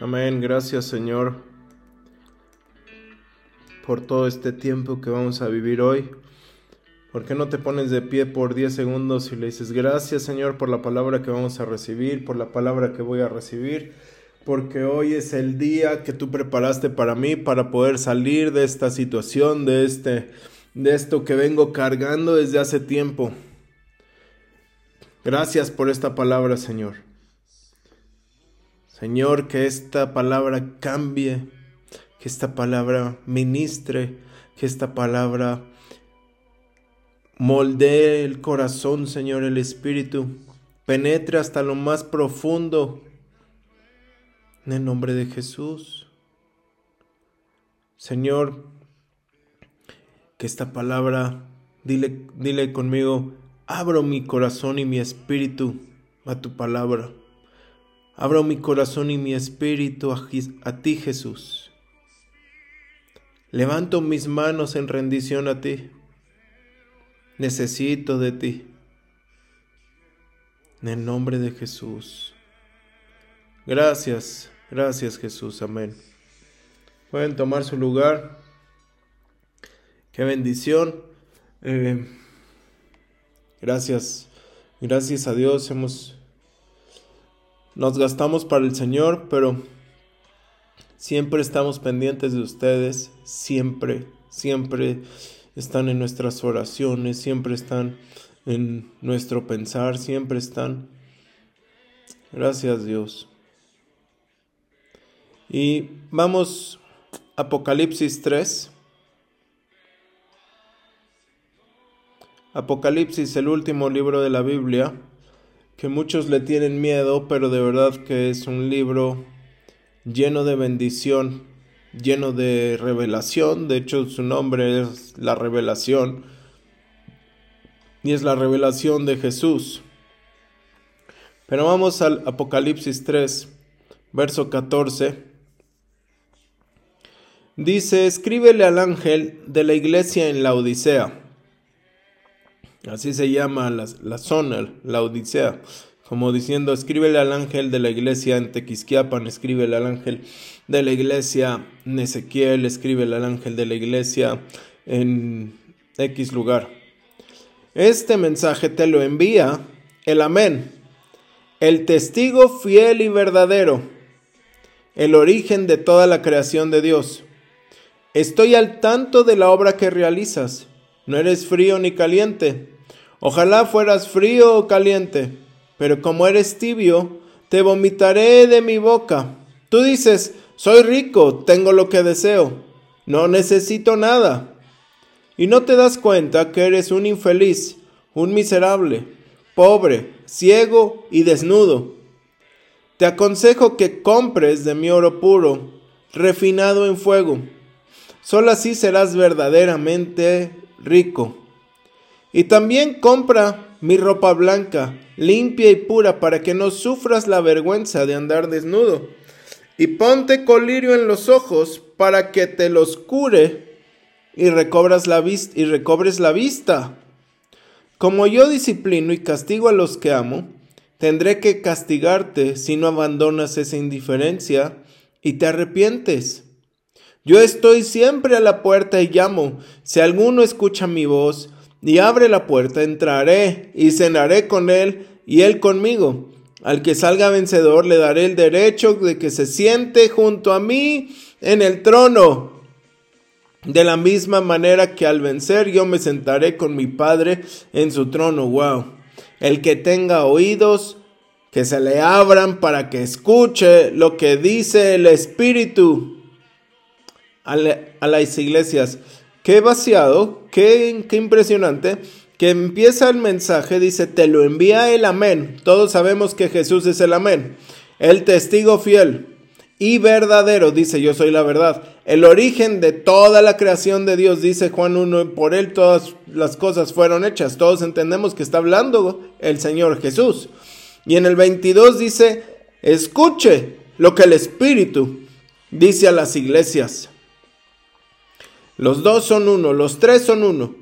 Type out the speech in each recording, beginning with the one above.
Amén. Gracias Señor por todo este tiempo que vamos a vivir hoy. ¿Por qué no te pones de pie por 10 segundos y le dices gracias Señor por la palabra que vamos a recibir, por la palabra que voy a recibir? Porque hoy es el día que tú preparaste para mí para poder salir de esta situación, de este de esto que vengo cargando desde hace tiempo. Gracias por esta palabra, Señor. Señor, que esta palabra cambie, que esta palabra ministre, que esta palabra moldee el corazón, Señor, el espíritu, penetre hasta lo más profundo. En el nombre de Jesús. Señor, que esta palabra, dile, dile conmigo, abro mi corazón y mi espíritu a tu palabra. Abro mi corazón y mi espíritu a, ti, Jesús. Levanto mis manos en rendición a ti. Necesito de ti. En el nombre de Jesús. Gracias, gracias Jesús, amén. Pueden tomar su lugar. Qué bendición. Eh, gracias, gracias a Dios hemos nos gastamos para el Señor, pero siempre estamos pendientes de ustedes, siempre, siempre están en nuestras oraciones, siempre están en nuestro pensar, siempre están. Gracias Dios. Y vamos Apocalipsis 3. Apocalipsis, el último libro de la Biblia que muchos le tienen miedo, pero de verdad que es un libro lleno de bendición, lleno de revelación. De hecho, su nombre es la revelación. Y es la revelación de Jesús. Pero vamos al Apocalipsis 3, verso 14. Dice, escríbele al ángel de la iglesia en la Odisea Así se llama la, zona, la Odisea. Como diciendo, escríbele al ángel de la iglesia en Tequisquiapan, escríbele al ángel de la iglesia en Ezequiel, escríbele al ángel de la iglesia en X lugar. Este mensaje te lo envía el Amén, el testigo fiel y verdadero, el origen de toda la creación de Dios. Estoy al tanto de la obra que realizas no eres frío ni caliente. Ojalá fueras frío o caliente, pero como eres tibio, te vomitaré de mi boca. Tú dices, soy rico, tengo lo que deseo, no necesito nada. Y no te das cuenta que eres un infeliz, un miserable, pobre, ciego y desnudo. Te aconsejo que compres de mi oro puro, refinado en fuego. Solo así serás verdaderamente rico. Y también compra mi ropa blanca, limpia y pura, para que no sufras la vergüenza de andar desnudo. Y ponte colirio en los ojos, para que te los cure y recobras la vista y recobres la vista. Como yo disciplino y castigo a los que amo, tendré que castigarte si no abandonas esa indiferencia y te arrepientes. Yo estoy siempre a la puerta y llamo. Si alguno escucha mi voz y abre la puerta, entraré y cenaré con él y él conmigo. Al que salga vencedor le daré el derecho de que se siente junto a mí en el trono. De la misma manera que al vencer yo me sentaré con mi Padre en su trono. Wow. El que tenga oídos, que se le abran para que escuche lo que dice el Espíritu a, las iglesias. Qué vaciado, qué, qué impresionante que empieza el mensaje, dice, te lo envía el amén. Todos sabemos que Jesús es el amén. El testigo fiel y verdadero, dice, yo soy la verdad. El origen de toda la creación de Dios, dice Juan 1, por él todas las cosas fueron hechas. Todos entendemos que está hablando el Señor Jesús. Y en el 22 dice, escuche lo que el Espíritu dice a las iglesias. Los dos son uno, los tres son uno.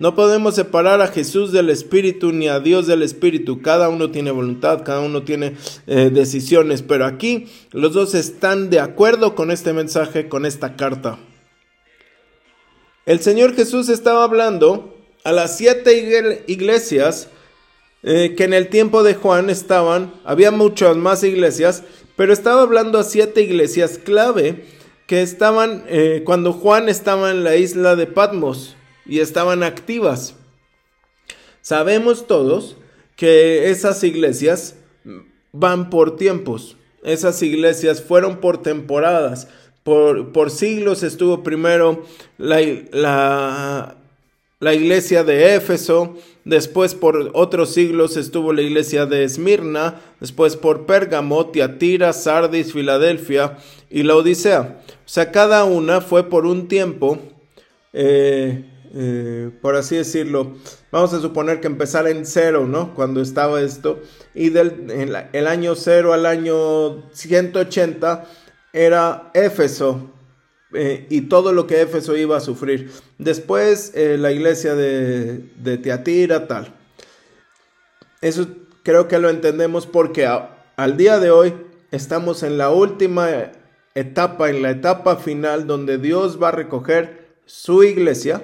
No podemos separar a Jesús del Espíritu ni a Dios del Espíritu. Cada uno tiene voluntad, cada uno tiene eh, decisiones, pero aquí los dos están de acuerdo con este mensaje, con esta carta. El Señor Jesús estaba hablando a las siete iglesias eh, que en el tiempo de Juan estaban, había muchas más iglesias, pero estaba hablando a siete iglesias clave que estaban eh, cuando Juan estaba en la isla de Patmos y estaban activas. Sabemos todos que esas iglesias van por tiempos, esas iglesias fueron por temporadas, por, por siglos estuvo primero la, la, la iglesia de Éfeso, después por otros siglos estuvo la iglesia de Esmirna, después por Pérgamo, Tiatira, Sardis, Filadelfia y la Odisea. O sea, cada una fue por un tiempo eh, eh, por así decirlo, vamos a suponer que empezara en cero, ¿no? Cuando estaba esto, y del el año cero al año 180 era Éfeso, eh, y todo lo que Éfeso iba a sufrir. Después eh, la iglesia de, Teatira, tal. Eso creo que lo entendemos porque al día de hoy estamos en la última etapa, en la etapa final donde Dios va a recoger su iglesia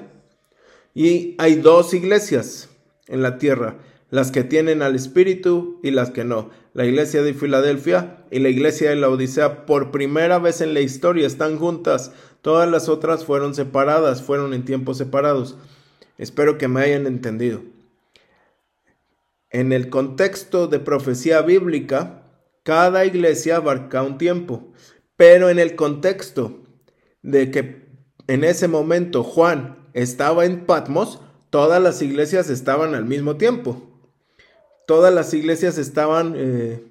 y hay dos iglesias en la tierra, las que tienen al Espíritu y las que no. La iglesia de Filadelfia y la iglesia de la Odisea por primera vez en la historia están juntas. Todas las otras fueron separadas, fueron en tiempos separados. Espero que me hayan entendido. En el contexto de profecía bíblica, cada iglesia abarca un tiempo, pero en el contexto de que en ese momento Juan estaba en Patmos, todas las iglesias estaban al mismo tiempo. Todas las iglesias estaban, eh,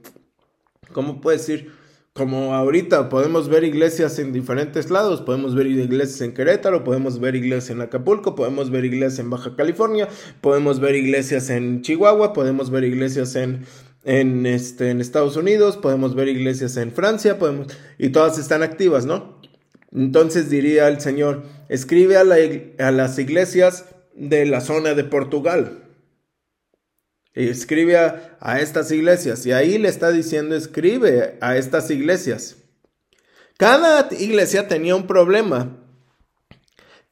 ¿cómo puedo decir? Como ahorita podemos ver iglesias en diferentes lados, podemos ver iglesias en Querétaro, podemos ver iglesias en Acapulco, podemos ver iglesias en Baja California, podemos ver iglesias en Chihuahua, podemos ver iglesias en, en, este, en Estados Unidos, podemos ver iglesias en Francia, podemos, y todas están activas, ¿no? Entonces diría el Señor, escribe a, las iglesias de la zona de Portugal. Escribe a, estas iglesias. Y ahí le está diciendo, escribe a estas iglesias. Cada iglesia tenía un problema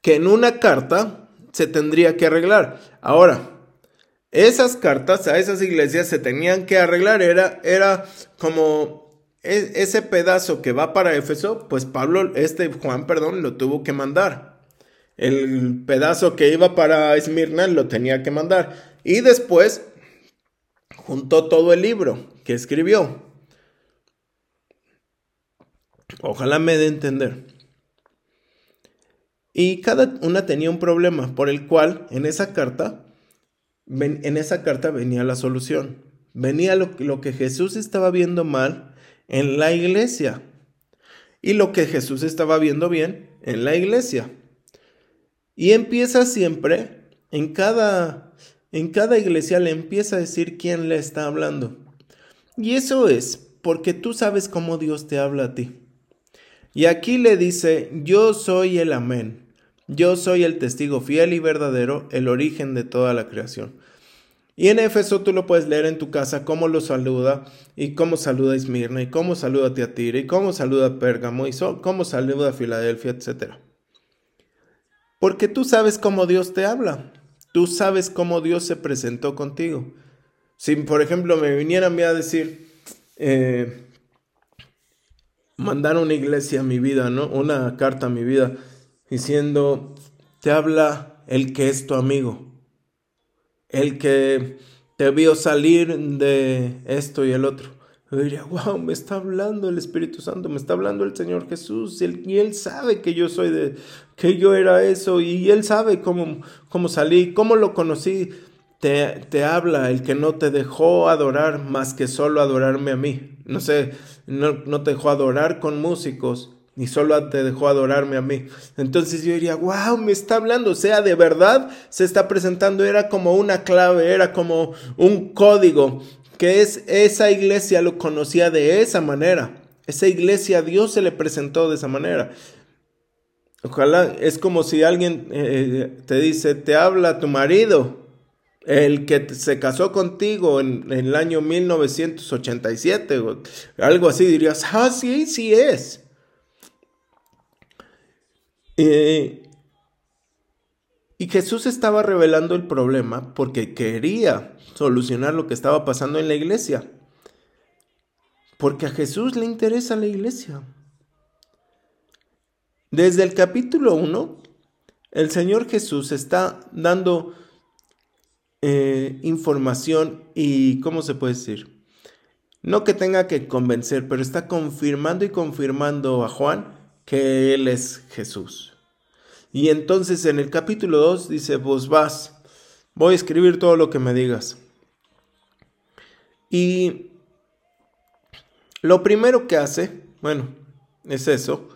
que en una carta se tendría que arreglar. Ahora, esas cartas a esas iglesias se tenían que arreglar. Era, era como ese pedazo que va para Éfeso, pues Pablo, este Juan, perdón, lo tuvo que mandar. El pedazo que iba para Esmirna lo tenía que mandar. Y después juntó todo el libro que escribió. Ojalá me dé entender. Y cada una tenía un problema por el cual en esa carta, en esa carta venía la solución. Venía lo, lo que Jesús estaba viendo mal en la iglesia. Y lo que Jesús estaba viendo bien en la iglesia. Y empieza siempre, en cada, en cada iglesia le empieza a decir quién le está hablando. Y eso es porque tú sabes cómo Dios te habla a ti. Y aquí le dice, yo soy el amén. Yo soy el testigo fiel y verdadero, el origen de toda la creación. Y en Éfeso tú lo puedes leer en tu casa cómo lo saluda y cómo saluda a Esmirna y cómo saluda a Tiatira y cómo saluda a Pérgamo y cómo saluda a Filadelfia, etc. Porque tú sabes cómo Dios te habla. Tú sabes cómo Dios se presentó contigo. Si, por ejemplo, me vinieran a decir, eh, mandar una iglesia a mi vida, ¿no? Una carta a mi vida diciendo, te habla el que es tu amigo el que te vio salir de esto y el otro. Yo diría, wow, me está hablando el Espíritu Santo, me está hablando el Señor Jesús, él, y él sabe que yo soy de, que yo era eso, y él sabe cómo, cómo salí, cómo lo conocí. Te, te, habla el que no te dejó adorar más que solo adorarme a mí. No sé, no, no te dejó adorar con músicos, y solo te dejó adorarme a mí. Entonces yo diría, wow, me está hablando, o sea, de verdad se está presentando, era como una clave, era como un código, que es esa iglesia lo conocía de esa manera, esa iglesia Dios se le presentó de esa manera. Ojalá, es como si alguien eh, te dice, te habla tu marido, el que se casó contigo en, el año 1987, algo así, dirías, ah, sí, sí es. y Jesús estaba revelando el problema porque quería solucionar lo que estaba pasando en la iglesia. Porque a Jesús le interesa la iglesia. Desde el capítulo 1, el Señor Jesús está dando eh, información y, ¿cómo se puede decir? No que tenga que convencer, pero está confirmando y confirmando a Juan que Él es Jesús. Y entonces en el capítulo 2 dice, vos vas, voy a escribir todo lo que me digas. Y lo primero que hace, bueno, es eso,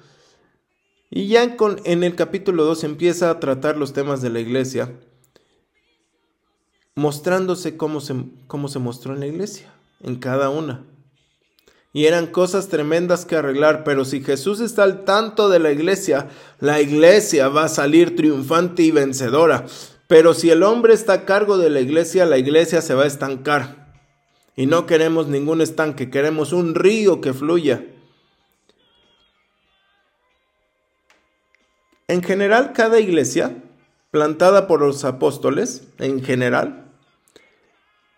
y ya en el capítulo 2 empieza a tratar los temas de la iglesia, mostrándose cómo se, cómo se mostró en la iglesia, en cada una. Y eran cosas tremendas que arreglar, pero si Jesús está al tanto de la iglesia, la iglesia va a salir triunfante y vencedora. Pero si el hombre está a cargo de la iglesia, la iglesia se va a estancar. Y no queremos ningún estanque, queremos un río que fluya. En general, cada iglesia, plantada por los apóstoles, en general,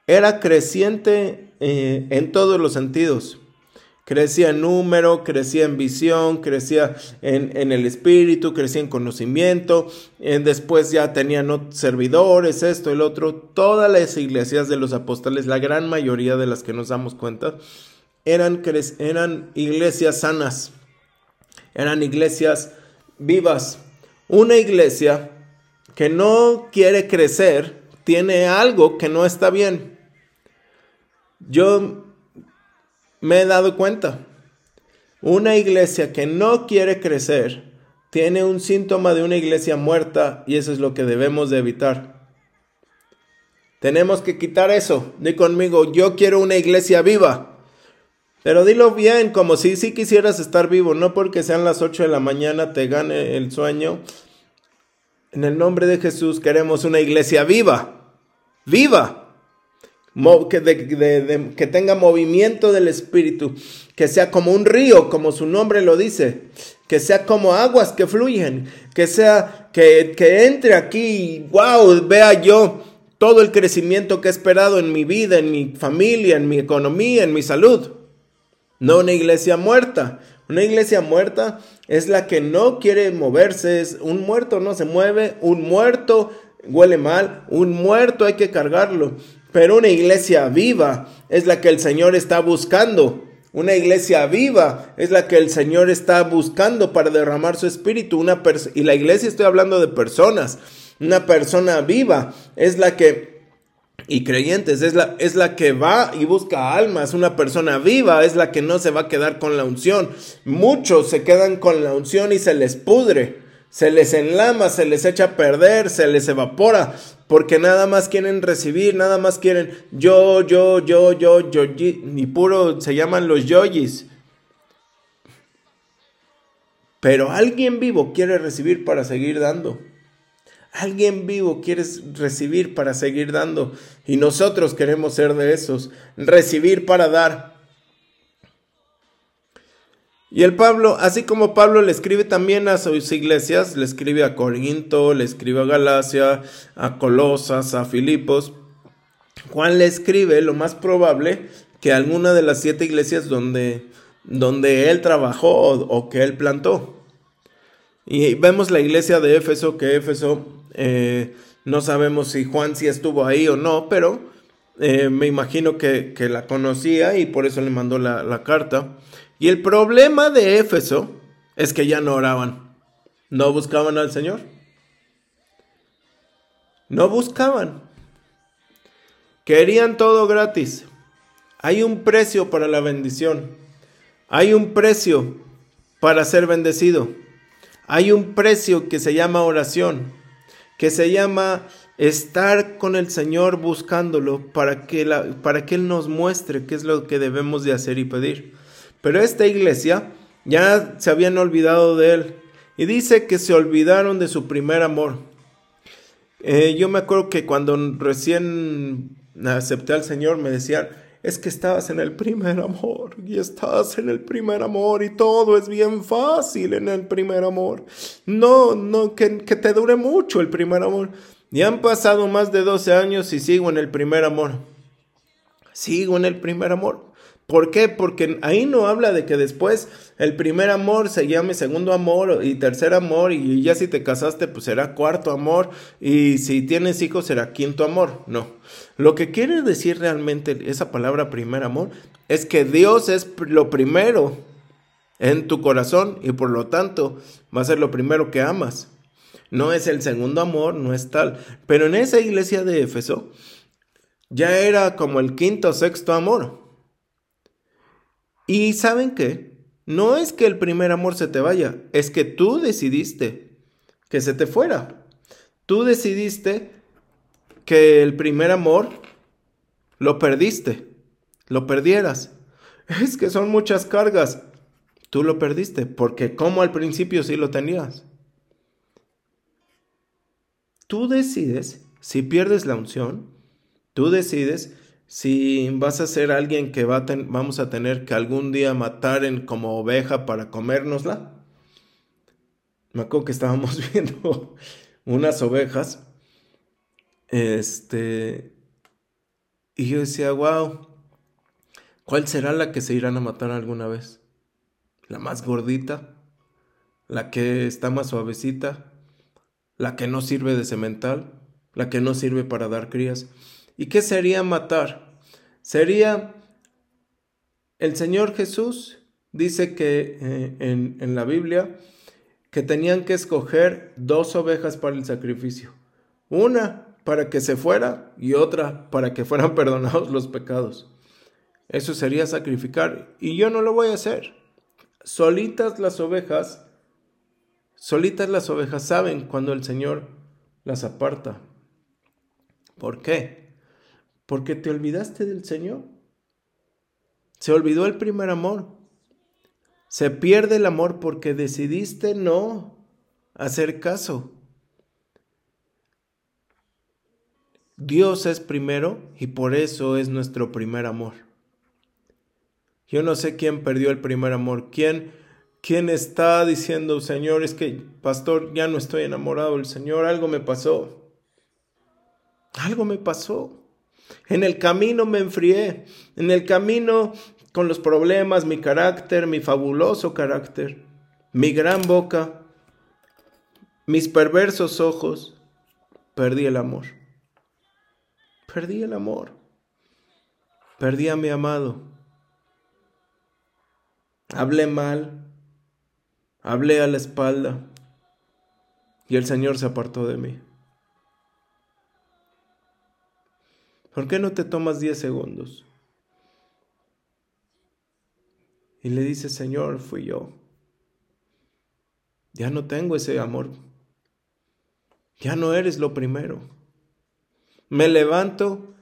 era creciente eh, en todos los sentidos. Crecía en número, crecía en visión, crecía en, el espíritu, crecía en conocimiento. Eh, después ya tenían servidores, esto, el otro. Todas las iglesias de los apóstoles, la gran mayoría de las que nos damos cuenta, eran, eran iglesias sanas. Eran iglesias vivas. Una iglesia que no quiere crecer tiene algo que no está bien. Yo me he dado cuenta. Una iglesia que no quiere crecer tiene un síntoma de una iglesia muerta y eso es lo que debemos de evitar. Tenemos que quitar eso. Di conmigo, yo quiero una iglesia viva. Pero dilo bien, como si sí quisieras estar vivo, no porque sean las 8 de la mañana te gane el sueño. En el nombre de Jesús queremos una iglesia viva, viva, que, tenga movimiento del Espíritu, que sea como un río, como su nombre lo dice, que sea como aguas que fluyen, que sea que, que entre aquí wow, vea yo todo el crecimiento que he esperado en mi vida, en mi familia, en mi economía, en mi salud. No una iglesia muerta. Una iglesia muerta es la que no quiere moverse. Es un muerto no se mueve. Un muerto huele mal. Un muerto hay que cargarlo. Pero una iglesia viva es la que el Señor está buscando. Una iglesia viva es la que el Señor está buscando para derramar su espíritu. Una y la iglesia estoy hablando de personas. Una persona viva es la que y creyentes, es la, es la que va y busca almas, una persona viva es la que no se va a quedar con la unción. Muchos se quedan con la unción y se les pudre, se les enlama, se les echa a perder, se les evapora, porque nada más quieren recibir, nada más quieren yo, yo, yo, yo, yo, y puro se llaman los yoyis. Pero alguien vivo quiere recibir para seguir dando. Alguien vivo quieres recibir para seguir dando y nosotros queremos ser de esos, recibir para dar. Y el Pablo, así como Pablo le escribe también a sus iglesias, le escribe a Corinto, le escribe a Galacia, a Colosas, a Filipos, Juan le escribe lo más probable que alguna de las siete iglesias donde, donde él trabajó o que él plantó. Y vemos la iglesia de Éfeso, que Éfeso eh, no sabemos si Juan sí estuvo ahí o no, pero eh, me imagino que, la conocía y por eso le mandó la, la carta. Y el problema de Éfeso es que ya no oraban, no buscaban al Señor. No buscaban. Querían todo gratis. Hay un precio para la bendición. Hay un precio para ser bendecido. Hay un precio que se llama oración, que se llama estar con el Señor buscándolo para que, la, para que Él nos muestre qué es lo que debemos de hacer y pedir. Pero esta iglesia ya se habían olvidado de Él Y dice que se olvidaron de su primer amor. Eh, yo me acuerdo que cuando recién acepté al Señor me decían, es que estabas en el primer amor y estás en el primer amor y todo es bien fácil en el primer amor. No, no, que, que te dure mucho el primer amor. Y han pasado más de 12 años y sigo en el primer amor. Sigo en el primer amor. ¿Por qué? Porque ahí no habla de que después el primer amor se llame segundo amor y tercer amor y ya si te casaste pues será cuarto amor y si tienes hijos será quinto amor. No. Lo que quiere decir realmente esa palabra primer amor es que Dios es lo primero en tu corazón y por lo tanto va a ser lo primero que amas. No es el segundo amor, no es tal. Pero en esa iglesia de Éfeso ya era como el quinto o sexto amor. Y saben qué? No es que el primer amor se te vaya, es que tú decidiste que se te fuera. Tú decidiste que el primer amor lo perdiste, lo perdieras. Es que son muchas cargas. Tú lo perdiste, porque como al principio sí lo tenías. Tú decides si pierdes la unción, tú decides si vas a ser alguien que va vamos a tener que algún día matar en, como oveja para comérnosla. Me acuerdo que estábamos viendo unas ovejas. Este. Y yo decía, wow, ¿cuál será la que se irán a matar alguna vez? ¿La más gordita? ¿La que está más suavecita? ¿La que no sirve de cemental? ¿La que no sirve para dar crías? ¿Y qué sería matar? Sería el Señor Jesús dice que eh, en, en la Biblia que tenían que escoger dos ovejas para el sacrificio. Una para que se fuera y otra para que fueran perdonados los pecados. Eso sería sacrificar. Y yo no lo voy a hacer. Solitas las ovejas, solitas las ovejas saben cuando el Señor las aparta. ¿Por qué? Porque te olvidaste del Señor. Se olvidó el primer amor. Se pierde el amor porque decidiste no hacer caso. Dios es primero y por eso es nuestro primer amor. Yo no sé quién perdió el primer amor, quién, quién está diciendo, Señor, es que, pastor, ya no estoy enamorado del Señor, algo me pasó. Algo me pasó. En el camino me enfrié, en el camino con los problemas, mi carácter, mi fabuloso carácter, mi gran boca, mis perversos ojos, perdí el amor. Perdí el amor. Perdí a mi amado. Hablé mal, hablé a la espalda y el Señor se apartó de mí. ¿Por qué no te tomas 10 segundos? Y le dices, Señor, fui yo. Ya no tengo ese amor. Ya no eres lo primero. Me levanto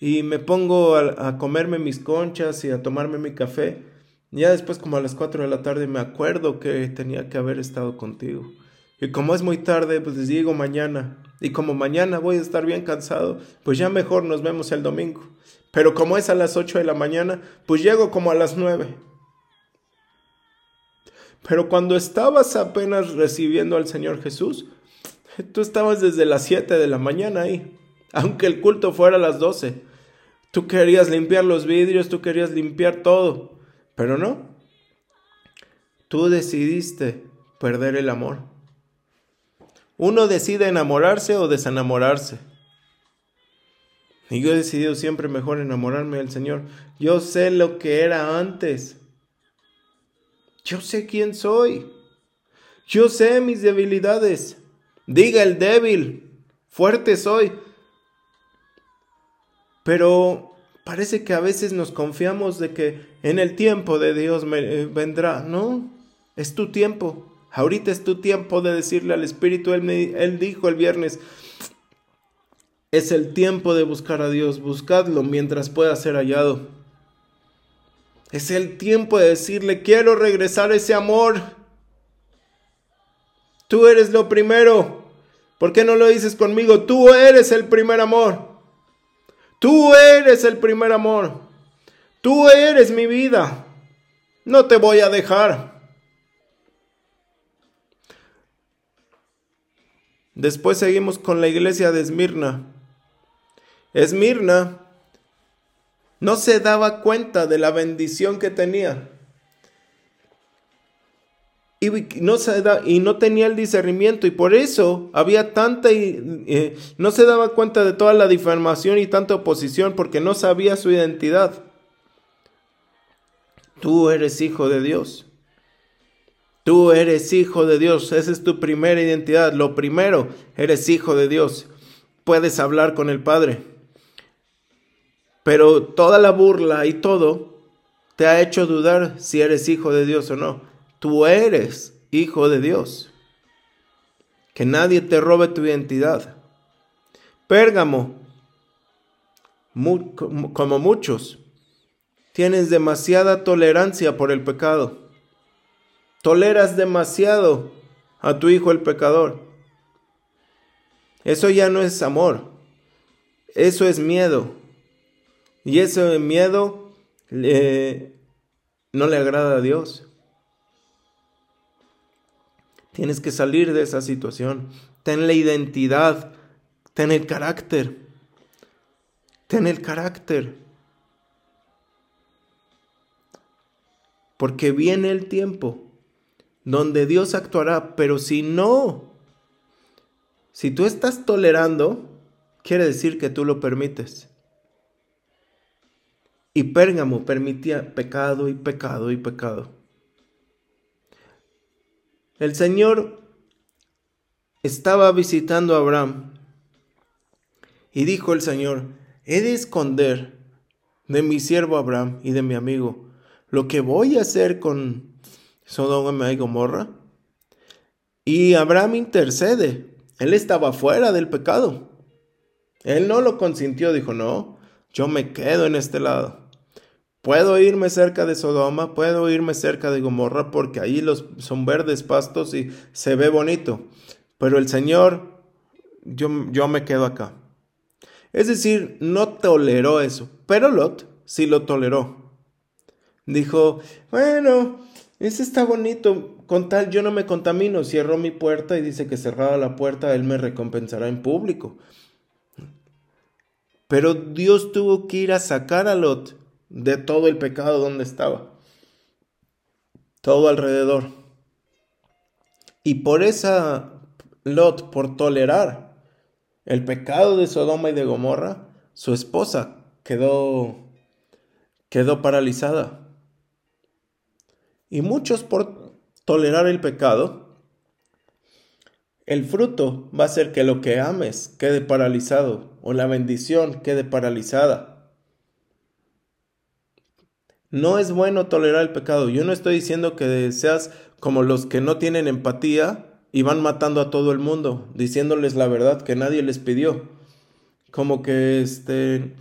y me pongo a, comerme mis conchas y a tomarme mi café. Ya después, como a las 4 de la tarde, me acuerdo que tenía que haber estado contigo. Y como es muy tarde, pues les digo mañana. Y como mañana voy a estar bien cansado, pues ya mejor nos vemos el domingo. Pero como es a las 8 de la mañana, pues llego como a las 9. Pero cuando estabas apenas recibiendo al Señor Jesús, tú estabas desde las 7 de la mañana ahí, aunque el culto fuera a las 12. Tú querías limpiar los vidrios, tú querías limpiar todo, pero no. Tú decidiste perder el amor. Uno decide enamorarse o desenamorarse. Y yo he decidido siempre mejor enamorarme del Señor. Yo sé lo que era antes. Yo sé quién soy. Yo sé mis debilidades. Diga el débil, fuerte soy. Pero parece que a veces nos confiamos de que en el tiempo de Dios eh, vendrá. No, es tu tiempo. Ahorita es tu tiempo de decirle al Espíritu, él, él dijo el viernes, es el tiempo de buscar a Dios, buscadlo mientras pueda ser hallado. Es el tiempo de decirle, quiero regresar ese amor. Tú eres lo primero. ¿Por qué no lo dices conmigo? Tú eres el primer amor. Tú eres el primer amor. Tú eres mi vida. No te voy a dejar. Después seguimos con la iglesia de Esmirna. Esmirna no se daba cuenta de la bendición que tenía. Y no, tenía el discernimiento y por eso había tanta y eh, no se daba cuenta de toda la difamación y tanta oposición porque no sabía su identidad. Tú eres hijo de Dios. Tú eres hijo de Dios. Esa es tu primera identidad. Lo primero, eres hijo de Dios. Puedes hablar con el Padre. Pero toda la burla y todo te ha hecho dudar si eres hijo de Dios o no. Tú eres hijo de Dios. Que nadie te robe tu identidad. Pérgamo, como muchos, Tienes demasiada tolerancia por el pecado. Toleras demasiado a tu hijo el pecador. Eso ya no es amor. Eso es miedo. Y ese miedo no le agrada a Dios. Tienes que salir de esa situación. Ten la identidad. Ten el carácter. Ten el carácter. porque viene el tiempo donde Dios actuará, pero si no, si tú estás tolerando, quiere decir que tú lo permites. Y Pérgamo permitía pecado y pecado y pecado. El Señor estaba visitando a Abraham y dijo el Señor, he de esconder de mi siervo Abraham y de mi amigo lo que voy a hacer con Sodoma y Gomorra. Y Abraham intercede. Él estaba fuera del pecado. Él no lo consintió, dijo, no, yo me quedo en este lado. Puedo irme cerca de Sodoma, puedo irme cerca de Gomorra porque ahí los, son verdes pastos y se ve bonito. Pero el Señor, yo, yo me quedo acá. Es decir, no toleró eso, pero Lot sí lo toleró dijo, bueno, ese está bonito, con tal yo no me contamino, cierro mi puerta y dice que cerrada la puerta, él me recompensará en público. Pero Dios tuvo que ir a sacar a Lot de todo el pecado donde estaba, todo alrededor. Y por esa Lot, por tolerar el pecado de Sodoma y de Gomorra, su esposa quedó quedó paralizada. Y muchos por tolerar el pecado, el fruto va a ser que lo que ames quede paralizado o la bendición quede paralizada. No es bueno tolerar el pecado. Yo no estoy diciendo que seas como los que no tienen empatía y van matando a todo el mundo, diciéndoles la verdad que nadie les pidió. Como que este,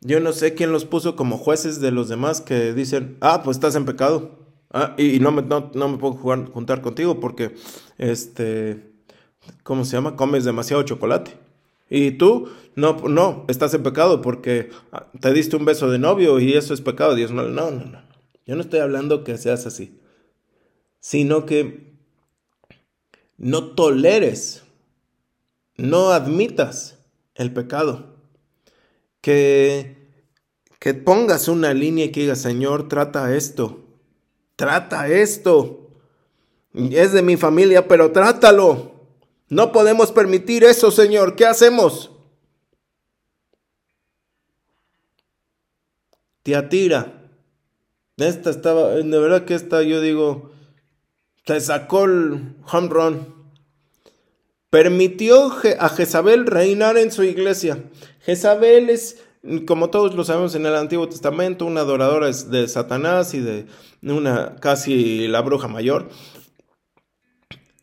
yo no sé quién los puso como jueces de los demás que dicen, ah, pues estás en pecado. Ah, y, no, me, no, me puedo jugar, juntar contigo porque, este, ¿cómo se llama? Comes demasiado chocolate. Y tú, no, no, estás en pecado porque ah, te diste un beso de novio y eso es pecado. Dios, no, no, no, no. Yo no estoy hablando que seas así, sino que no toleres, no admitas el pecado. Que, que pongas una línea y que digas, Señor, trata esto trata esto. Es de mi familia, pero trátalo. No podemos permitir eso, Señor. ¿Qué hacemos? Tiatira. Esta estaba, de verdad que esta, yo digo, se sacó el home run. Permitió a Jezabel reinar en su iglesia. Jezabel es como todos lo sabemos en el Antiguo Testamento, una adoradora es de Satanás y de una casi la bruja mayor.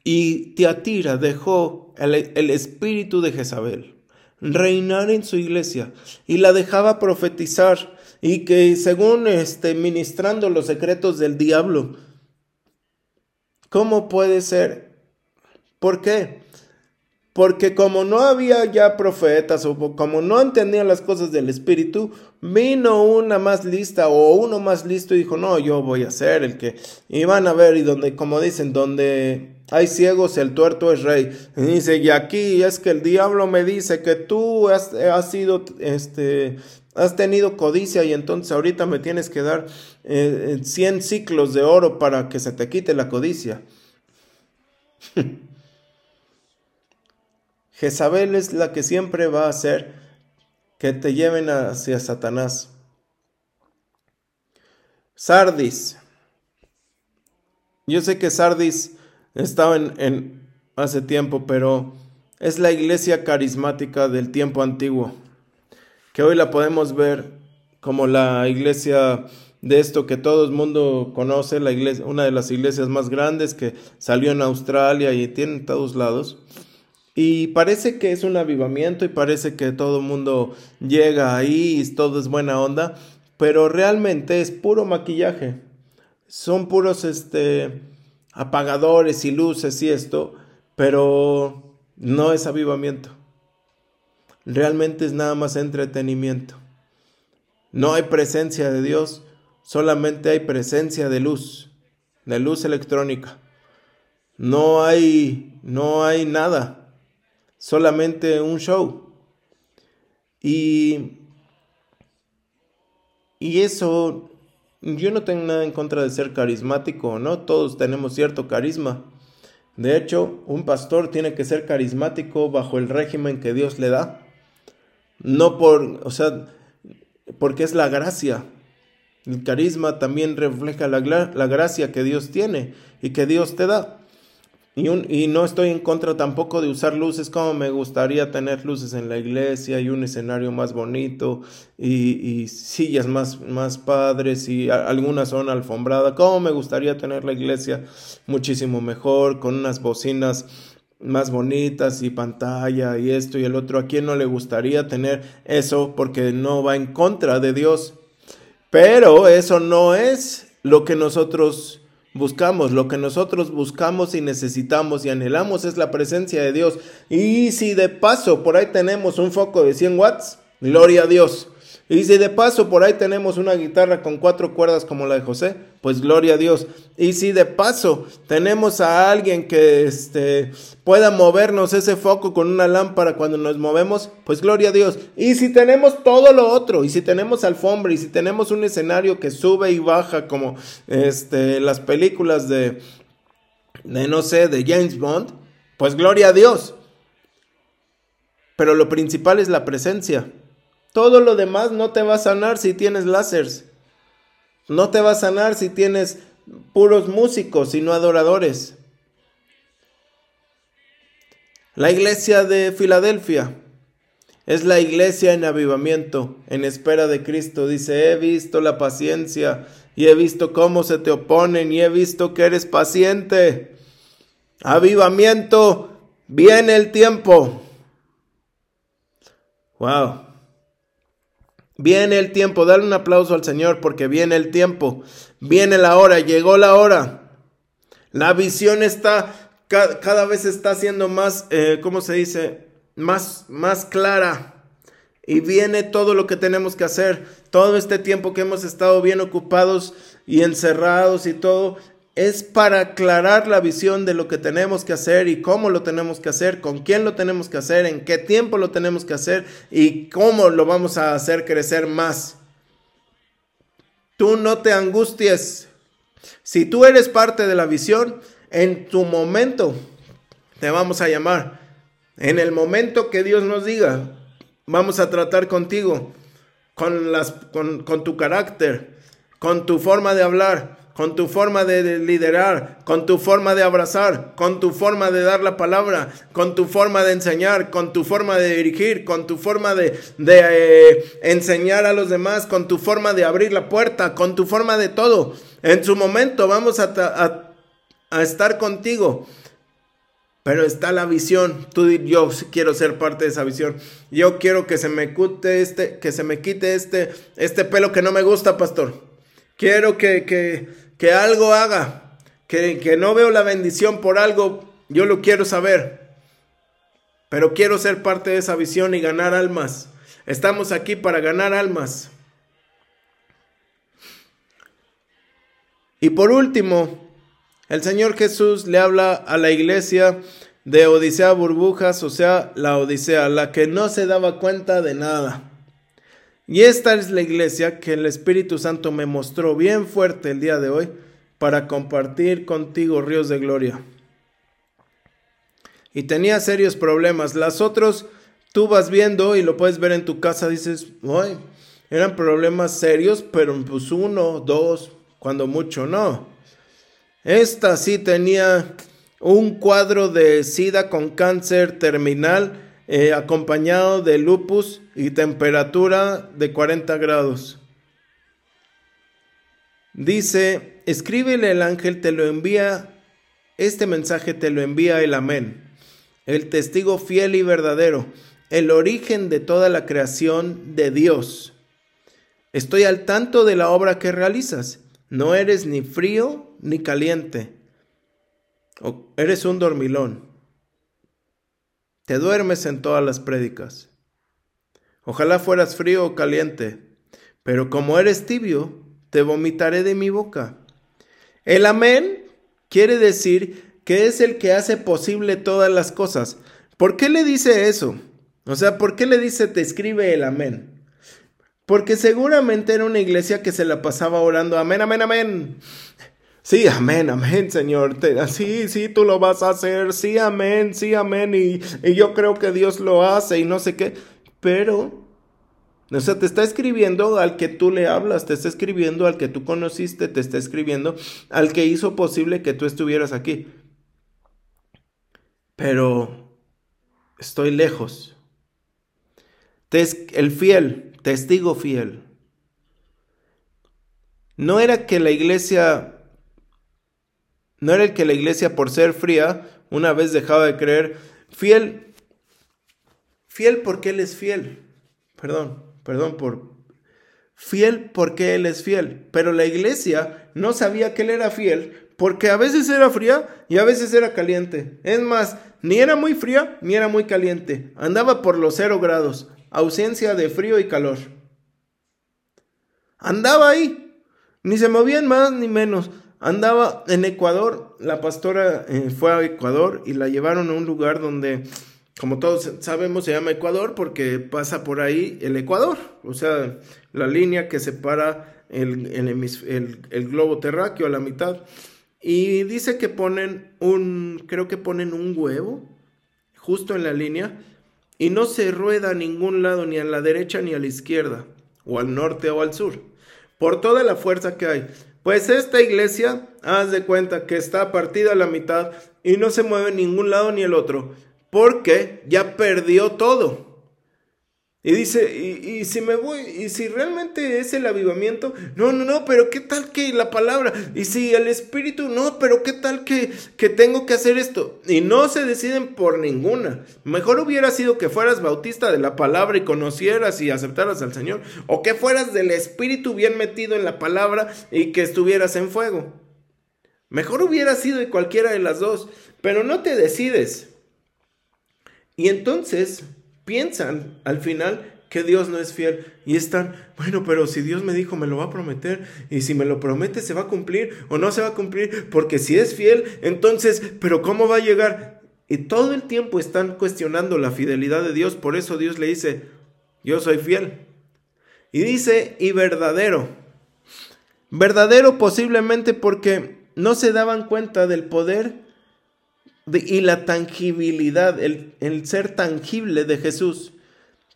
Y Tiatira dejó el, el espíritu de Jezabel reinar en su iglesia y la dejaba profetizar y que según este ministrando los secretos del diablo, ¿cómo puede ser ¿Por qué? Porque como no había ya profetas o como no entendían las cosas del Espíritu, vino una más lista o uno más listo y dijo, no, yo voy a ser el que... Y van a ver, y donde, como dicen, donde hay ciegos, el tuerto es rey. Y dice, y aquí es que el diablo me dice que tú has, sido, este, has tenido codicia y entonces ahorita me tienes que dar eh, 100 ciclos de oro para que se te quite la codicia. Jezabel es la que siempre va a hacer que te lleven hacia Satanás. Sardis. Yo sé que Sardis estaba en, hace tiempo, pero es la iglesia carismática del tiempo antiguo, que hoy la podemos ver como la iglesia de esto que todo el mundo conoce, la una de las iglesias más grandes que salió en Australia y tiene en todos lados. Y parece que es un avivamiento y parece que todo el mundo llega ahí y todo es buena onda, pero realmente es puro maquillaje. Son puros este apagadores y luces y esto, pero no es avivamiento. Realmente es nada más entretenimiento. No hay presencia de Dios, solamente hay presencia de luz, de luz electrónica. No hay no hay nada solamente un show. Y, y eso, yo no tengo nada en contra de ser carismático, ¿no? Todos tenemos cierto carisma. De hecho, un pastor tiene que ser carismático bajo el régimen que Dios le da. No por, o sea, porque es la gracia. El carisma también refleja la, la gracia que Dios tiene y que Dios te da. Y, no estoy en contra tampoco de usar luces como me gustaría tener luces en la iglesia y un escenario más bonito y, sillas más, más padres y alguna zona alfombrada. Como me gustaría tener la iglesia muchísimo mejor con unas bocinas más bonitas y pantalla y esto y el otro. ¿A quién no le gustaría tener eso porque no va en contra de Dios? Pero eso no es lo que nosotros buscamos, lo que nosotros buscamos y necesitamos y anhelamos es la presencia de Dios. Y si de paso por ahí tenemos un foco de 100 watts, gloria a Dios. Y si de paso por ahí tenemos una guitarra con cuatro cuerdas como la de José, pues gloria a Dios. Y si de paso tenemos a alguien que este, pueda movernos ese foco con una lámpara cuando nos movemos, pues gloria a Dios. Y si tenemos todo lo otro, y si tenemos alfombra, y si tenemos un escenario que sube y baja como este, las películas de, de, no sé, de James Bond, pues gloria a Dios. Pero lo principal es la presencia. Todo lo demás no te va a sanar si tienes láseres. No te va a sanar si tienes puros músicos y no adoradores. La iglesia de Filadelfia es la iglesia en avivamiento, en espera de Cristo. Dice, he visto la paciencia y he visto cómo se te oponen y he visto que eres paciente. Avivamiento, viene el tiempo. Wow. Viene el tiempo, dale un aplauso al Señor porque viene el tiempo, viene la hora, llegó la hora. La visión está, cada, vez está siendo más, eh, ¿cómo se dice? Más, más clara. Y viene todo lo que tenemos que hacer. Todo este tiempo que hemos estado bien ocupados y encerrados y todo, es para aclarar la visión de lo que tenemos que hacer y cómo lo tenemos que hacer, con quién lo tenemos que hacer, en qué tiempo lo tenemos que hacer y cómo lo vamos a hacer crecer más. Tú no te angusties. Si tú eres parte de la visión, en tu momento te vamos a llamar. En el momento que Dios nos diga, vamos a tratar contigo, con, las, con, con tu carácter, con tu forma de hablar, con tu forma de liderar, con tu forma de abrazar, con tu forma de dar la palabra, con tu forma de enseñar, con tu forma de dirigir, con tu forma de, eh, enseñar a los demás, con tu forma de abrir la puerta, con tu forma de todo. En su momento vamos a, a estar contigo. Pero está la visión. Tú, yo quiero ser parte de esa visión. Yo quiero que se me quite este, que se me quite este, este pelo que no me gusta, pastor. Quiero que, que, que algo haga, que, que no veo la bendición por algo yo lo quiero saber, pero quiero ser parte de esa visión y ganar almas. Estamos aquí para ganar almas. Y por último, el Señor Jesús le habla a la iglesia de Odisea Burbujas, o sea, la Odisea, la que no se daba cuenta de nada. Y esta es la iglesia que el Espíritu Santo me mostró bien fuerte el día de hoy para compartir contigo ríos de gloria. Y tenía serios problemas. Las otras tú vas viendo y lo puedes ver en tu casa, dices, Ay, eran problemas serios, pero pues uno, dos, cuando mucho no. Esta sí tenía un cuadro de SIDA con cáncer terminal eh, acompañado de lupus y temperatura de 40 grados. Dice, escríbele el ángel, te lo envía, este mensaje te lo envía el amén, el testigo fiel y verdadero, el origen de toda la creación de Dios. Estoy al tanto de la obra que realizas. No eres ni frío ni caliente. eres un dormilón. Te duermes en todas las prédicas. Ojalá fueras frío o caliente, pero como eres tibio, te vomitaré de mi boca. El amén quiere decir que es el que hace posible todas las cosas. ¿Por qué le dice eso? O sea, ¿por qué le dice te escribe el amén? Porque seguramente era una iglesia que se la pasaba orando amén, amén, amén. Sí, amén, amén, Señor. sí, sí, tú lo vas a hacer. Sí, amén, sí, amén. Y, y yo creo que Dios lo hace y no sé qué. Pero, o sea, te está escribiendo al que tú le hablas, te está escribiendo al que tú conociste, te está escribiendo al que hizo posible que tú estuvieras aquí. Pero estoy lejos. El fiel, testigo fiel. No era que la iglesia no era el que la iglesia por ser fría, una vez dejaba de creer, fiel, fiel porque Él es fiel. Perdón, perdón por... Fiel porque Él es fiel. Pero la iglesia no sabía que Él era fiel porque a veces era fría y a veces era caliente. Es más, ni era muy fría ni era muy caliente. Andaba por los cero grados, ausencia de frío y calor. Andaba ahí, ni se movían más ni menos. Andaba en Ecuador, la pastora eh, fue a Ecuador y la llevaron a un lugar donde, como todos sabemos, se llama Ecuador porque pasa por ahí el Ecuador, o sea, la línea que separa el, el, globo terráqueo a la mitad. Y dice que ponen un, creo que ponen un huevo justo en la línea y no se rueda a ningún lado, ni a la derecha ni a la izquierda, o al norte o al sur, por toda la fuerza que hay. Pues esta iglesia, haz de cuenta que está partida a la mitad y no se mueve en ningún lado ni el otro, porque ya perdió todo. Y dice, y, si me voy, y si realmente es el avivamiento, no, no, no, pero qué tal que la palabra, y si el espíritu, no, pero qué tal que, que tengo que hacer esto. Y no se deciden por ninguna. Mejor hubiera sido que fueras bautista de la palabra y conocieras y aceptaras al Señor, o que fueras del espíritu bien metido en la palabra y que estuvieras en fuego. Mejor hubiera sido de cualquiera de las dos, pero no te decides. Y entonces piensan al final que Dios no es fiel y están, bueno, pero si Dios me dijo, me lo va a prometer y si me lo promete, se va a cumplir o no se va a cumplir, porque si es fiel, entonces, pero ¿cómo va a llegar? Y todo el tiempo están cuestionando la fidelidad de Dios, por eso Dios le dice, yo soy fiel. Y dice, y verdadero. Verdadero posiblemente porque no se daban cuenta del poder y la tangibilidad, el, el ser tangible de Jesús.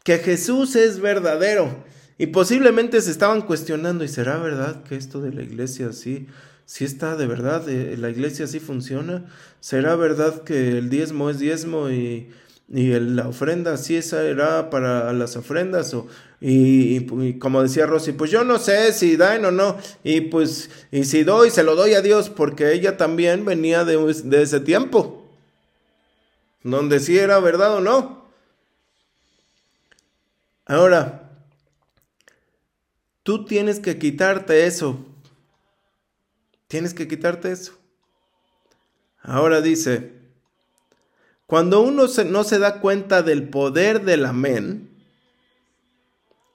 Que Jesús es verdadero. Y posiblemente se estaban cuestionando, ¿y será verdad que esto de la iglesia sí, sí está de verdad? Eh, ¿La iglesia sí funciona? ¿Será verdad que el diezmo es diezmo y, y la ofrenda sí será para las ofrendas? O, y, como decía Rosy, pues yo no sé si dan o no. Y pues, y si doy, se lo doy a Dios, porque ella también venía de, de ese tiempo donde si era verdad o no. Ahora, tú tienes que quitarte eso. Tienes que quitarte eso. Ahora dice, Cuando uno no se da cuenta del poder del amén,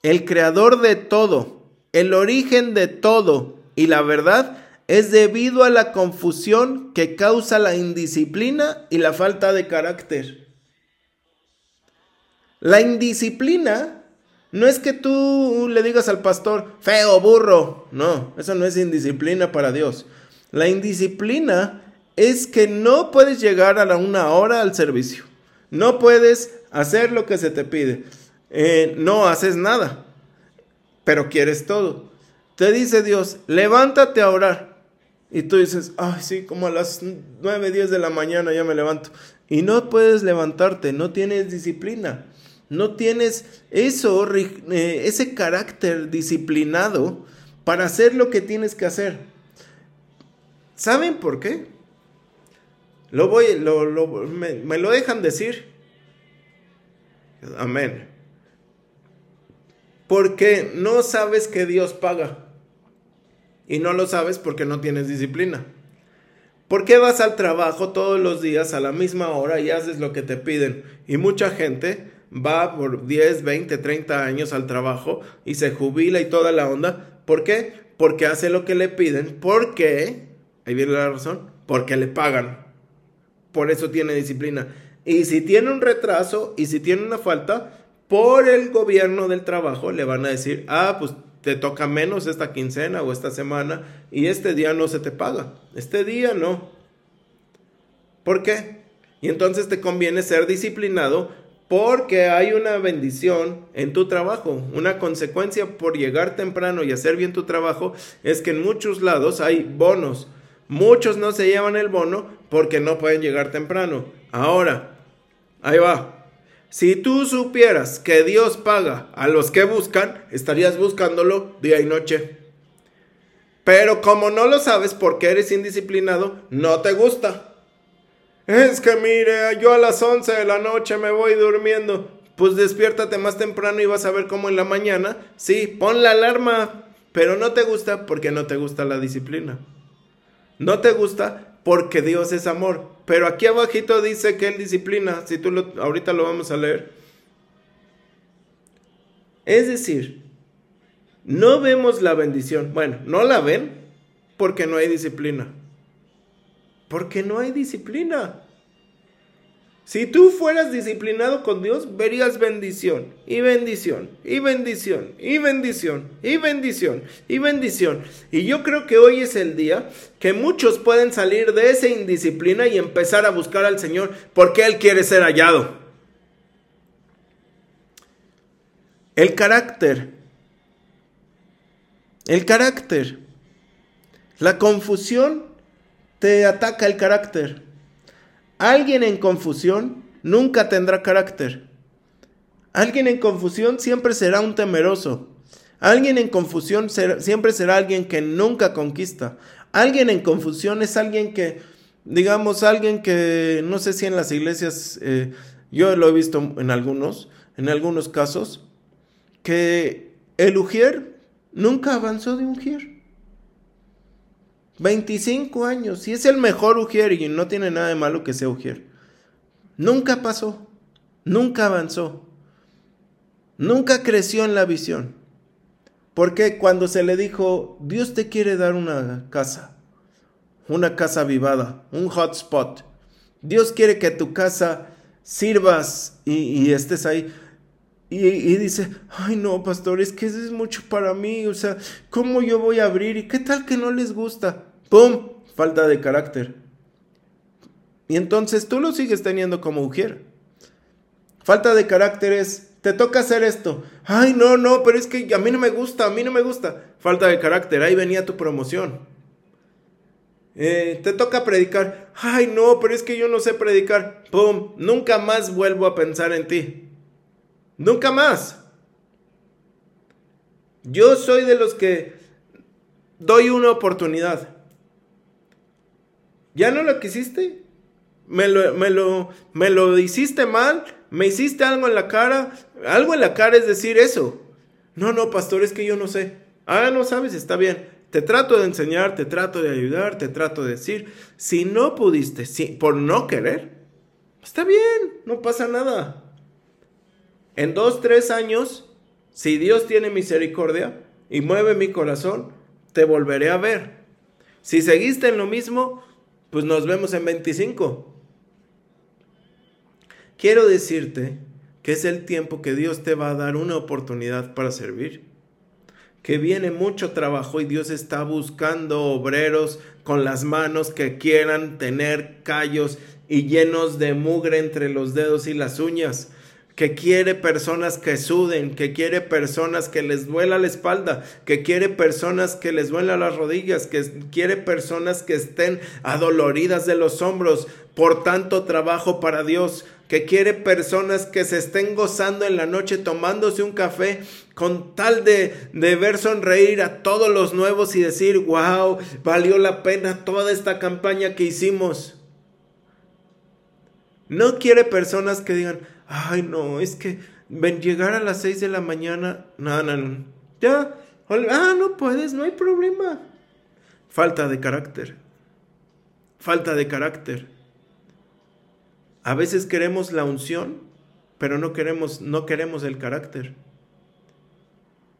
el creador de todo, el origen de todo y la verdad es debido a la confusión que causa la indisciplina y la falta de carácter. La indisciplina no es que tú le digas al pastor, feo, burro. No, eso no es indisciplina para Dios. La indisciplina es que no puedes llegar a la una hora al servicio. No puedes hacer lo que se te pide. Eh, no haces nada, pero quieres todo. Te dice Dios, levántate a orar. Y tú dices, ay, sí, como a las 9, 10 de la mañana ya me levanto. Y no puedes levantarte, no tienes disciplina. No tienes eso, eh, ese carácter disciplinado para hacer lo que tienes que hacer. ¿Saben por qué? Lo voy, me, me lo dejan decir. Amén. Porque no sabes que Dios paga. Y no lo sabes porque no tienes disciplina. ¿Por qué vas al trabajo todos los días a la misma hora y haces lo que te piden? Y mucha gente va por 10, 20, 30 años al trabajo y se jubila y toda la onda. ¿Por qué? Porque hace lo que le piden. ¿Por qué? Ahí viene la razón. Porque le pagan. Por eso tiene disciplina. Y si tiene un retraso y si tiene una falta, por el gobierno del trabajo le van a decir, ah, pues te toca menos esta quincena o esta semana y este día no se te paga. Este día no. ¿Por qué? Y entonces te conviene ser disciplinado porque hay una bendición en tu trabajo. Una consecuencia por llegar temprano y hacer bien tu trabajo es que en muchos lados hay bonos. Muchos no se llevan el bono porque no pueden llegar temprano. Ahora, ahí va. Si tú supieras que Dios paga a los que buscan, estarías buscándolo día y noche. Pero como no lo sabes porque eres indisciplinado, no te gusta. Es que mire, yo a las 11 de la noche me voy durmiendo. Pues despiértate más temprano y vas a ver cómo en la mañana, sí, pon la alarma, pero no te gusta porque no te gusta la disciplina. No te gusta porque Dios es amor. Pero aquí abajito dice que Él disciplina, si tú lo, ahorita lo vamos a leer. Es decir, no vemos la bendición. Bueno, no la ven porque no hay disciplina. Porque no hay disciplina. Si tú fueras disciplinado con Dios, verías bendición y bendición y bendición y bendición y bendición y bendición. Y yo creo que hoy es el día que muchos pueden salir de esa indisciplina y empezar a buscar al Señor porque Él quiere ser hallado. El carácter. El carácter. La confusión te ataca el carácter. Alguien en confusión nunca tendrá carácter. Alguien en confusión siempre será un temeroso. Alguien en confusión siempre será alguien que nunca conquista. Alguien en confusión es alguien que, digamos, alguien que no sé si en las iglesias, eh, yo lo he visto en algunos, en algunos casos, que el ujier nunca avanzó de ujier. 25 años. Y es el mejor Ujier y no tiene nada de malo que sea Ujier. Nunca pasó. Nunca avanzó. Nunca creció en la visión. Porque cuando se le dijo, Dios te quiere dar una casa, una casa vivada, un hotspot. Dios quiere que tu casa sirvas y, estés ahí. Y, y, dice, ay no, pastor, es que eso es mucho para mí, o sea, ¿cómo yo voy a abrir? ¿Y qué tal que no les gusta? ¡Pum! Falta de carácter. Y entonces tú lo sigues teniendo como mujer. Falta de carácter es, te toca hacer esto. Ay, no, no, pero es que a mí no me gusta, a mí no me gusta. Falta de carácter, ahí venía tu promoción. Eh, te toca predicar. Ay, no, pero es que yo no sé predicar. ¡Pum! Nunca más vuelvo a pensar en ti. Nunca más. Yo soy de los que doy una oportunidad. ¿Ya no lo quisiste? ¿Me lo, me lo, me lo hiciste mal? ¿Me hiciste algo en la cara? Algo en la cara es decir eso. No, no, pastor, es que yo no sé. Ah, no sabes, está bien. Te trato de enseñar, te trato de ayudar, te trato de decir. Si no pudiste, si, por no querer, Está bien, no pasa nada. En dos, tres años, si Dios tiene misericordia y mueve mi corazón, te volveré a ver. Si seguiste en lo mismo, pues nos vemos en 25. Quiero decirte que es el tiempo que Dios te va a dar una oportunidad para servir. Que viene mucho trabajo y Dios está buscando obreros con las manos que quieran tener callos y llenos de mugre entre los dedos y las uñas que quiere personas que suden, que quiere personas que les duela la espalda, que quiere personas que les duela las rodillas, que quiere personas que estén adoloridas de los hombros por tanto trabajo para Dios, que quiere personas que se estén gozando en la noche tomándose un café con tal de, de ver sonreír a todos los nuevos y decir, wow, valió la pena toda esta campaña que hicimos. No quiere personas que digan, ay no, es que ven, llegar a las 6 de la mañana, no, no, no, ya, ah, no puedes, no hay problema. Falta de carácter, falta de carácter. A veces queremos la unción, pero no queremos, no queremos el carácter.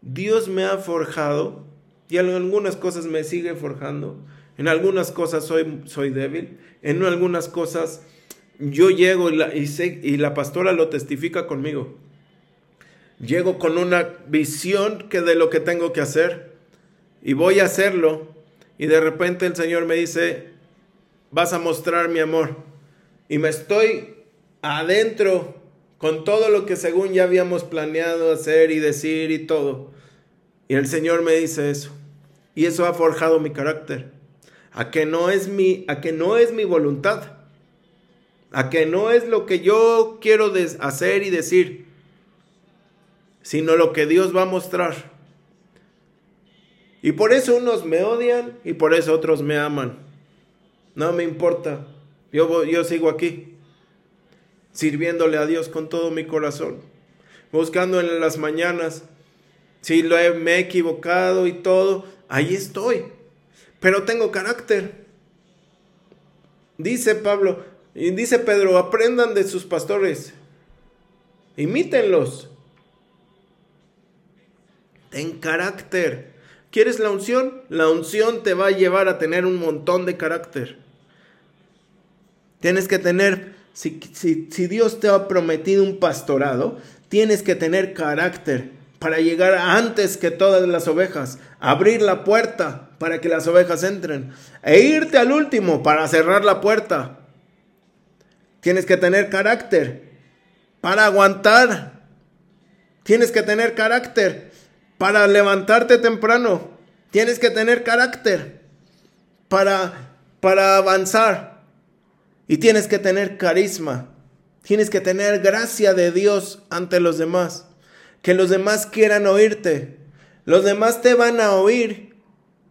Dios me ha forjado y en algunas cosas me sigue forjando. En algunas cosas soy, soy débil, en algunas cosas yo llego y la, y, la pastora lo testifica conmigo. Llego con una visión que de lo que tengo que hacer y voy a hacerlo y de repente el Señor me dice, vas a mostrar mi amor. Y me estoy adentro con todo lo que según ya habíamos planeado hacer y decir y todo. Y el Señor me dice eso. Y eso ha forjado mi carácter. A que no es mi, a que no es mi voluntad a que no es lo que yo quiero hacer y decir, sino lo que Dios va a mostrar. Y por eso unos me odian y por eso otros me aman. No me importa. Yo, yo sigo aquí, sirviéndole a Dios con todo mi corazón, buscando en las mañanas. Si lo me he equivocado y todo, ahí estoy. Pero tengo carácter. Dice Pablo, y dice Pedro, aprendan de sus pastores, imítenlos. Ten carácter. ¿Quieres la unción? La unción te va a llevar a tener un montón de carácter. Tienes que tener, si, si Dios te ha prometido un pastorado, tienes que tener carácter para llegar antes que todas las ovejas, abrir la puerta para que las ovejas entren, e irte al último para cerrar la puerta. Tienes que tener carácter para aguantar. Tienes que tener carácter para levantarte temprano. Tienes que tener carácter para, para avanzar. Y tienes que tener carisma. Tienes que tener gracia de Dios ante los demás. Que los demás quieran oírte. Los demás te van a oír.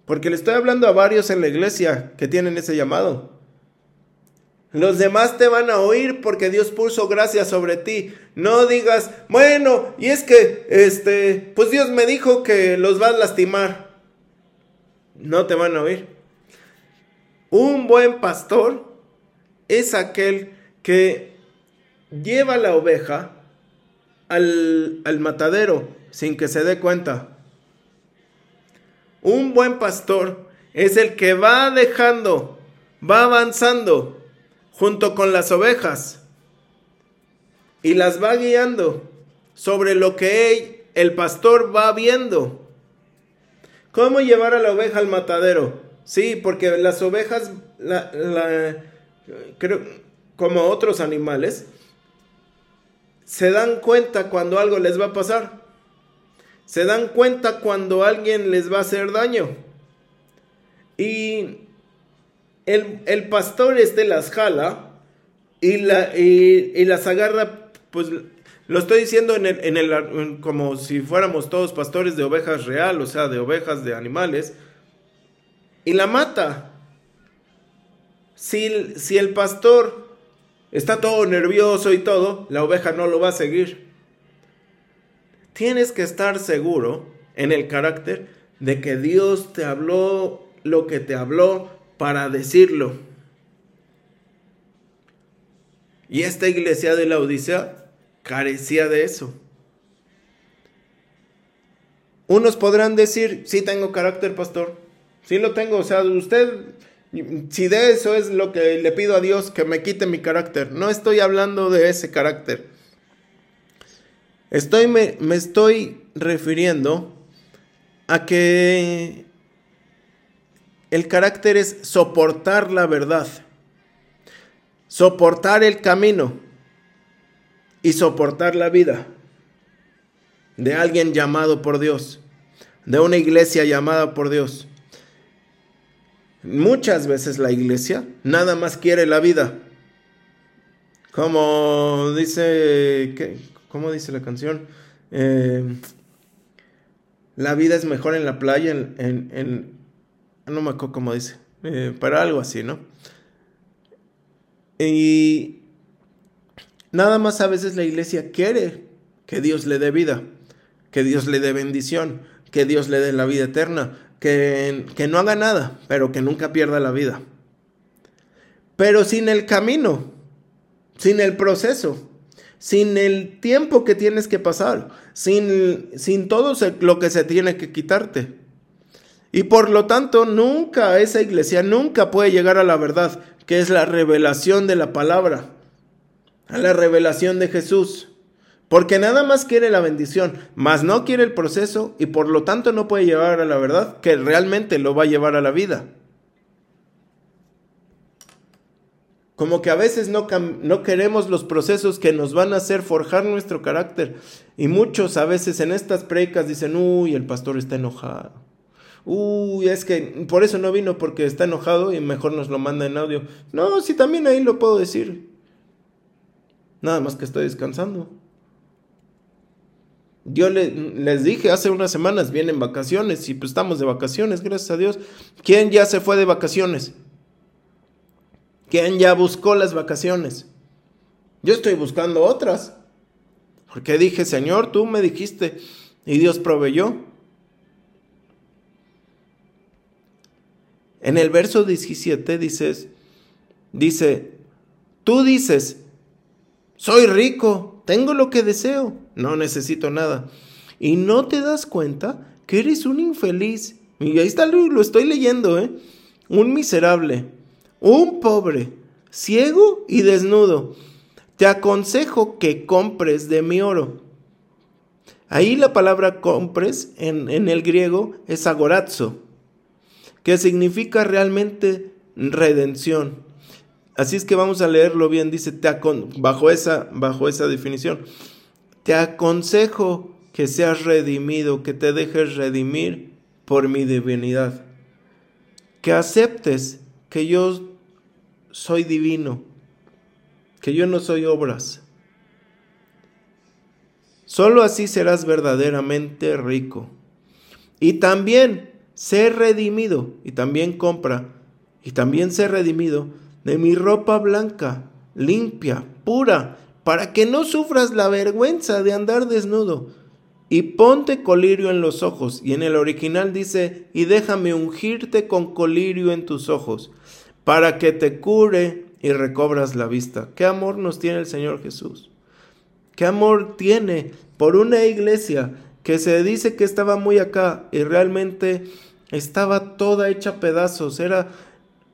Porque le estoy hablando a varios en la iglesia que tienen ese llamado. Los demás te van a oír porque Dios puso gracia sobre ti. No digas, bueno, y es que, este, pues Dios me dijo que los va a lastimar. No te van a oír. Un buen pastor es aquel que lleva la oveja al, al matadero sin que se dé cuenta. Un buen pastor es el que va dejando, va avanzando junto con las ovejas y las va guiando sobre lo que el pastor va viendo. ¿Cómo llevar a la oveja al matadero? Sí, porque las ovejas, creo, como otros animales, se dan cuenta cuando algo les va a pasar. Se dan cuenta cuando alguien les va a hacer daño. Y el, pastor este las jala y, la, y, las agarra, pues lo estoy diciendo en el, en el, como si fuéramos todos pastores de ovejas real, o sea, de ovejas de animales, y la mata. Si, si el pastor está todo nervioso y todo, la oveja no lo va a seguir. Tienes que estar seguro en el carácter de que Dios te habló lo que te habló para decirlo. Y esta iglesia de la Odisea carecía de eso. Unos podrán decir, sí tengo carácter, pastor. Sí lo tengo. O sea, usted, si de eso es lo que le pido a Dios, que me quite mi carácter. No estoy hablando de ese carácter. Estoy, me, me estoy refiriendo a que el carácter es soportar la verdad, soportar el camino y soportar la vida de alguien llamado por Dios, de una iglesia llamada por Dios. Muchas veces la iglesia nada más quiere la vida. Como dice. ¿cómo dice la canción? Eh, la vida es mejor en la playa, en, no me acuerdo cómo dice, eh, pero algo así, ¿no? Y nada más a veces la iglesia quiere que Dios le dé vida que Dios le dé bendición, que Dios le dé la vida eterna, que, que no haga nada, pero que nunca pierda la vida. Pero sin el camino, sin el proceso, sin el tiempo que tienes que pasar, sin, sin todo lo que se tiene que quitarte. Y por lo tanto, nunca esa iglesia, nunca puede llegar a la verdad, que es la revelación de la palabra, a la revelación de Jesús. Porque nada más quiere la bendición, mas no quiere el proceso y por lo tanto no puede llevar a la verdad que realmente lo va a llevar a la vida. Como que a veces no, no queremos los procesos que nos van a hacer forjar nuestro carácter. Y muchos a veces en estas precas dicen, uy, el pastor está enojado. Uy, es que por eso no vino porque está enojado y mejor nos lo manda en audio. No, sí, también ahí lo puedo decir. Nada más que estoy descansando. Yo les dije hace unas semanas, vienen vacaciones y pues estamos de vacaciones, gracias a Dios. ¿Quién ya se fue de vacaciones? ¿Quién ya buscó las vacaciones? Yo estoy buscando otras. Porque dije, Señor, tú me dijiste y Dios proveyó. En el verso 17 dices, dice, tú dices, soy rico, tengo lo que deseo, no necesito nada. Y no te das cuenta que eres un infeliz. Y ahí está, lo estoy leyendo, ¿eh? Un miserable, un pobre, ciego y desnudo. Te aconsejo que compres de mi oro. Ahí la palabra compres en, en el griego es agorazo, que significa realmente redención. Así es que vamos a leerlo bien, dice, te bajo, esa, bajo esa definición, te aconsejo que seas redimido, que te dejes redimir por mi divinidad, que aceptes que yo soy divino, que yo no soy obras. Solo así serás verdaderamente rico. Y también sé redimido, y también compra, y también sé redimido de mi ropa blanca, limpia, pura, para que no sufras la vergüenza de andar desnudo. Y ponte colirio en los ojos. Y en el original dice, y déjame ungirte con colirio en tus ojos, para que te cure y recobras la vista. ¿Qué amor nos tiene el Señor Jesús? ¿Qué amor tiene por una iglesia que se dice que estaba muy acá y realmente estaba toda hecha pedazos? Era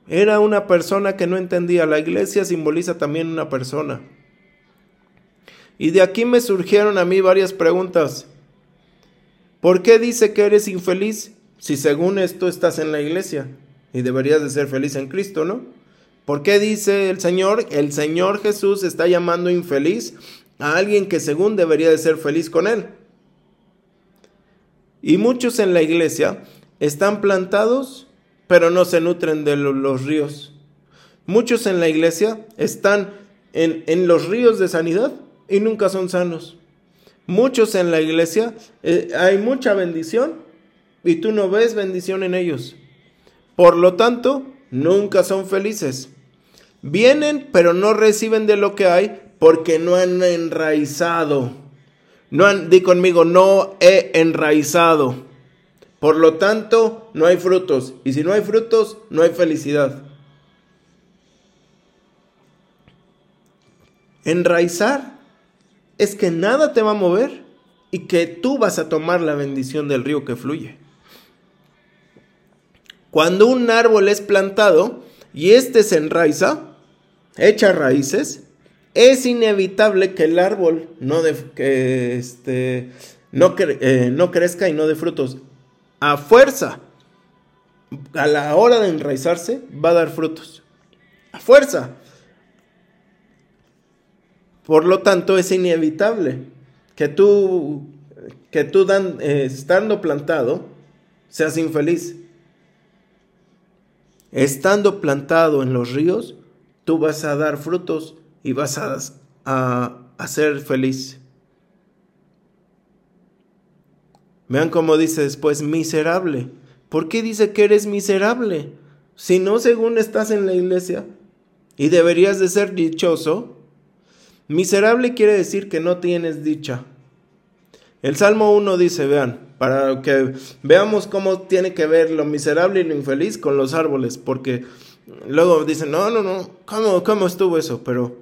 era una persona que no entendía. La iglesia simboliza también una persona. Y de aquí me surgieron a mí varias preguntas. ¿Por qué dice que eres infeliz si según esto estás en la iglesia y deberías de ser feliz en Cristo, no? ¿Por qué dice el Señor, el Señor Jesús está llamando infeliz a alguien que según debería de ser feliz con él? Y muchos en la iglesia están plantados pero no se nutren de los ríos. Muchos en la iglesia están en, los ríos de sanidad y nunca son sanos. Muchos en la iglesia eh, hay mucha bendición y tú no ves bendición en ellos. Por lo tanto, nunca son felices. Vienen, pero no reciben de lo que hay porque no han enraizado. No han, di conmigo, no he enraizado. Por lo tanto, no hay frutos. Y si no hay frutos, no hay felicidad. Enraizar es que nada te va a mover y que tú vas a tomar la bendición del río que fluye. Cuando un árbol es plantado y éste se enraiza, echa raíces, es inevitable que el árbol no, que este, no, eh, no crezca y no dé frutos. A fuerza, a la hora de enraizarse, va a dar frutos. A fuerza. Por lo tanto, es inevitable que tú, que tú dan, eh, estando plantado, seas infeliz. Estando plantado en los ríos, tú vas a dar frutos y vas a, a, ser feliz. Vean cómo dice después, miserable. ¿Por qué dice que eres miserable? Si no, según estás en la iglesia y deberías de ser dichoso, miserable quiere decir que no tienes dicha. El Salmo 1 dice, vean, para que veamos cómo tiene que ver lo miserable y lo infeliz con los árboles, porque luego dicen, no, no, no, ¿cómo, cómo estuvo eso? Pero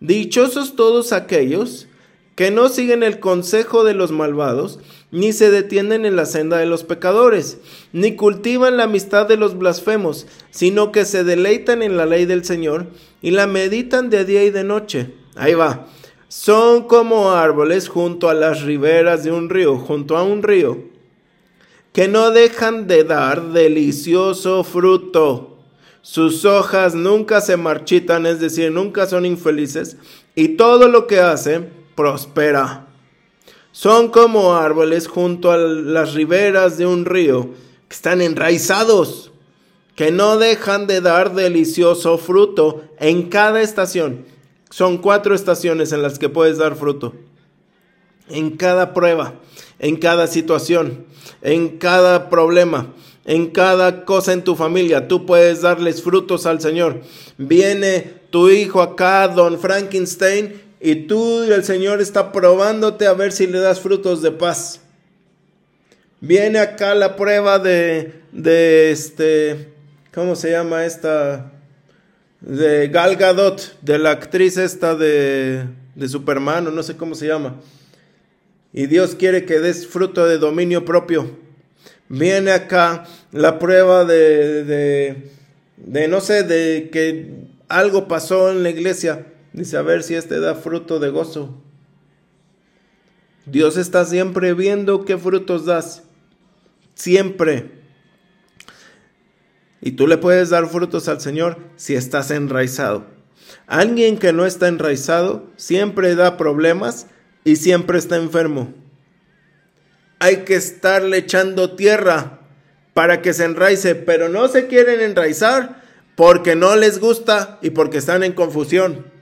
dichosos todos aquellos que no siguen el consejo de los malvados, ni se detienen en la senda de los pecadores, ni cultivan la amistad de los blasfemos, sino que se deleitan en la ley del Señor y la meditan de día y de noche. Ahí va. Son como árboles junto a las riberas de un río, junto a un río, que no dejan de dar delicioso fruto. Sus hojas nunca se marchitan, es decir, nunca son infelices, y todo lo que hacen prospera. Son como árboles junto a las riberas de un río, que están enraizados, que no dejan de dar delicioso fruto en cada estación son cuatro estaciones en las que puedes dar fruto. En cada prueba, en cada situación, en cada problema, en cada cosa en tu familia, tú puedes darles frutos al Señor. Viene tu hijo acá, don Frankenstein, y tú el Señor está probándote a ver si le das frutos de paz. Viene acá la prueba de, de este, ¿cómo se llama esta? de Gal Gadot, de la actriz esta de, de Superman, o no sé cómo se llama. Y Dios quiere que des fruto de dominio propio. Viene acá la prueba de, de, de, no sé, de que algo pasó en la iglesia. Dice, a ver si este da fruto de gozo. Dios está siempre viendo qué frutos das. Siempre. Y tú le puedes dar frutos al Señor si estás enraizado. Alguien que no está enraizado siempre da problemas y siempre está enfermo. Hay que estarle echando tierra para que se enraice, pero no se quieren enraizar porque no les gusta y porque están en confusión.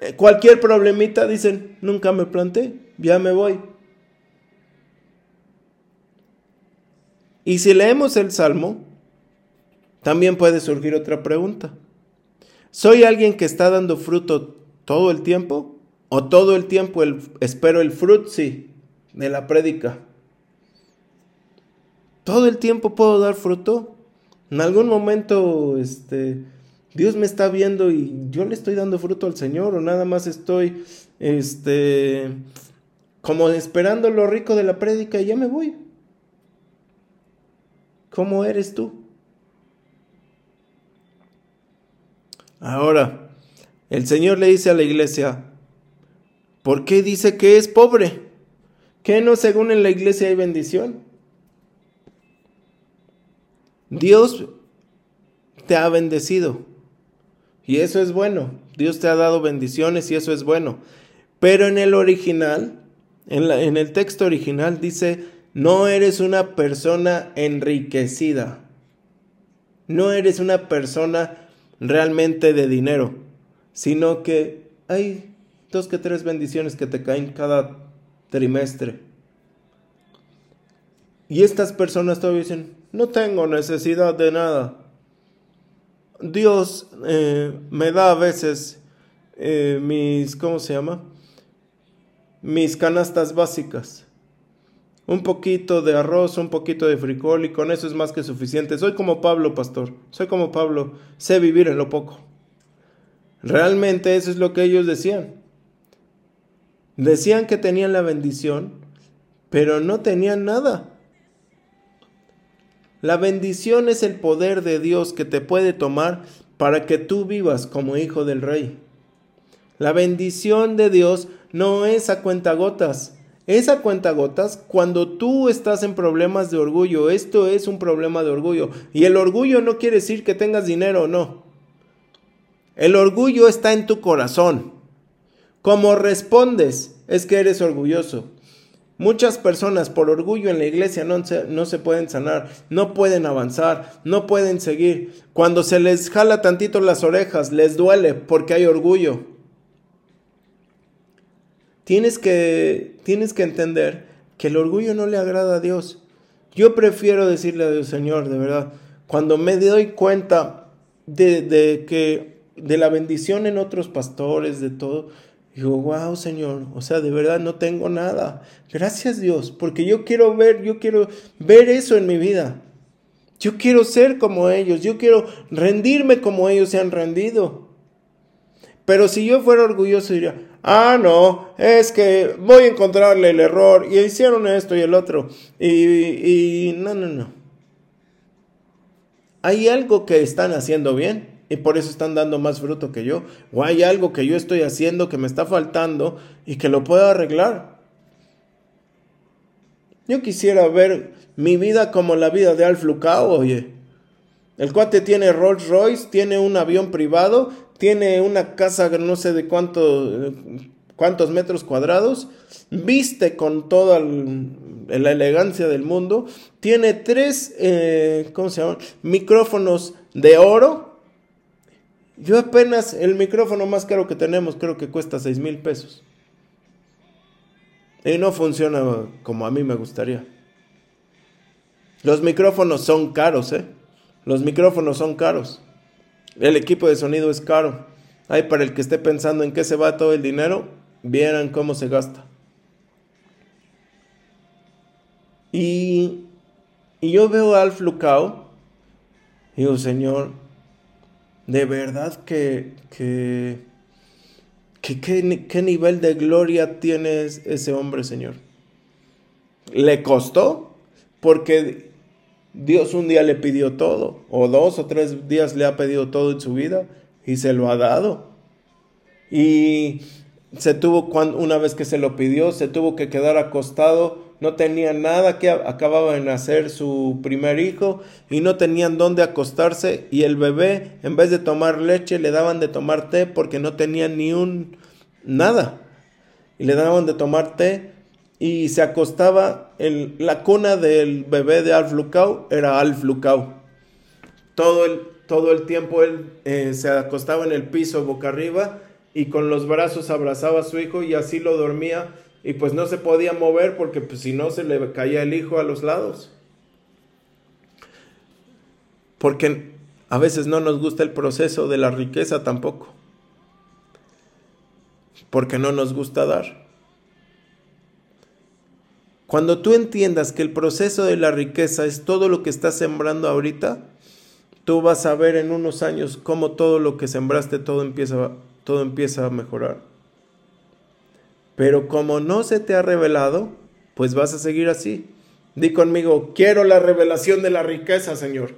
Eh, cualquier problemita dicen, nunca me planté, ya me voy. Y si leemos el Salmo, también puede surgir otra pregunta. ¿Soy alguien que está dando fruto todo el tiempo? ¿O todo el tiempo espero el frutzi de la prédica? ¿Todo el tiempo puedo dar fruto? En algún momento, este, Dios me está viendo y yo le estoy dando fruto al Señor o nada más estoy, este, como esperando lo rico de la prédica y ya me voy. ¿Cómo eres tú? Ahora, el Señor le dice a la iglesia, ¿por qué dice que es pobre? ¿Qué no según en la iglesia hay bendición? Dios te ha bendecido y eso es bueno. Dios te ha dado bendiciones y eso es bueno. Pero en el original, en, el texto original dice, no eres una persona enriquecida. No eres una persona realmente de dinero, sino que hay dos que tres bendiciones que te caen cada trimestre. Y estas personas todavía dicen, no tengo necesidad de nada. Dios eh, me da a veces eh, mis, ¿cómo se llama? Mis canastas básicas un poquito de arroz, un poquito de frijol y con eso es más que suficiente. Soy como Pablo, pastor. Soy como Pablo. Sé vivir en lo poco. Realmente eso es lo que ellos decían. Decían que tenían la bendición, pero no tenían nada. La bendición es el poder de Dios que te puede tomar para que tú vivas como hijo del rey. La bendición de Dios no es a cuentagotas. Es a cuentagotas cuando tú estás en problemas de orgullo. Esto es un problema de orgullo. Y el orgullo no quiere decir que tengas dinero o no. El orgullo está en tu corazón. Como respondes es que eres orgulloso. Muchas personas por orgullo en la iglesia no se, no se, pueden sanar, no pueden avanzar, no pueden seguir. Cuando se les jala tantito las orejas, les duele porque hay orgullo. Tienes que, tienes que entender que el orgullo no le agrada a Dios. Yo prefiero decirle a Dios, Señor, de verdad, cuando me doy cuenta de, de que de la bendición en otros pastores, de todo, Digo, wow, Señor, o sea, de verdad no tengo nada. Gracias Dios, porque yo quiero ver, yo quiero ver eso en mi vida. Yo quiero ser como ellos, yo quiero rendirme como ellos se han rendido. Pero si yo fuera orgulloso diría, ah, no, es que voy a encontrarle el error y hicieron esto y el otro. Y, y no, no, no. Hay algo que están haciendo bien y por eso están dando más fruto que yo. O hay algo que yo estoy haciendo que me está faltando y que lo puedo arreglar. Yo quisiera ver mi vida como la vida de Alf Lucao, oye. El cuate tiene Rolls Royce, tiene un avión privado, tiene una casa no sé de cuánto, cuántos metros cuadrados, viste con toda la elegancia del mundo, tiene tres, eh, ¿cómo se? Micrófonos de oro yo apenas el micrófono más caro que tenemos creo que cuesta 6 mil pesos. Y no funciona como a mí me gustaría. Los micrófonos son caros, ¿eh? Los micrófonos son caros. El equipo de sonido es caro. Ahí para el que esté pensando en qué se va todo el dinero, vieran cómo se gasta. Y, y yo veo a Alf Lucao y digo, Señor, de verdad que, que, qué nivel de gloria tiene ese hombre, Señor. Le costó porque Dios un día le pidió todo, o dos o tres días le ha pedido todo en su vida y se lo ha dado. Y se tuvo, una vez que se lo pidió, se tuvo que quedar acostado no tenían nada que acababa de nacer su primer hijo y no tenían dónde acostarse y el bebé en vez de tomar leche le daban de tomar té porque no tenían ni un nada. Y le daban de tomar té y se acostaba en la cuna del bebé de Alf Lucao era Alf Lucao todo el, todo el tiempo él eh, se acostaba en el piso boca arriba y con los brazos abrazaba a su hijo y así lo dormía y pues no se podía mover porque pues, si no se le caía el hijo a los lados. Porque a veces no nos gusta el proceso de la riqueza tampoco. Porque no nos gusta dar. Cuando tú entiendas que el proceso de la riqueza es todo lo que estás sembrando ahorita, tú vas a ver en unos años cómo todo lo que sembraste, todo empieza, todo empieza a mejorar. Pero como no se te ha revelado, pues vas a seguir así. Di conmigo, quiero la revelación de la riqueza, Señor.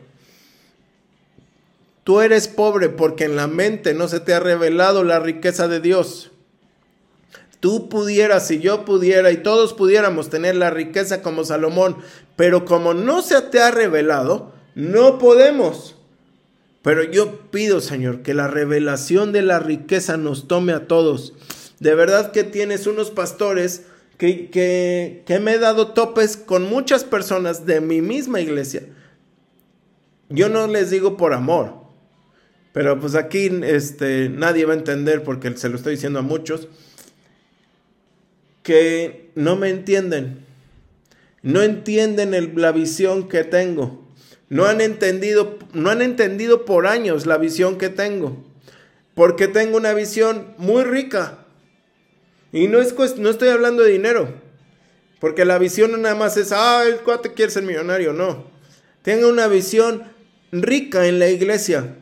Tú eres pobre porque en la mente no se te ha revelado la riqueza de Dios. Tú pudieras y yo pudiera y todos pudiéramos tener la riqueza como Salomón, pero como no se te ha revelado, no podemos. Pero yo pido, Señor, que la revelación de la riqueza nos tome a todos de verdad que tienes unos pastores que, que, me he dado topes con muchas personas de mi misma iglesia. Yo no les digo por amor, pero pues aquí este, nadie va a entender porque se lo estoy diciendo a muchos, que no me entienden, no entienden la visión que tengo, no han entendido, no han entendido por años la visión que tengo, porque tengo una visión muy rica, y no, es, no estoy hablando de dinero. Porque la visión nada más es, ah, el cuate quiere ser millonario. No. Tenga una visión rica en la iglesia.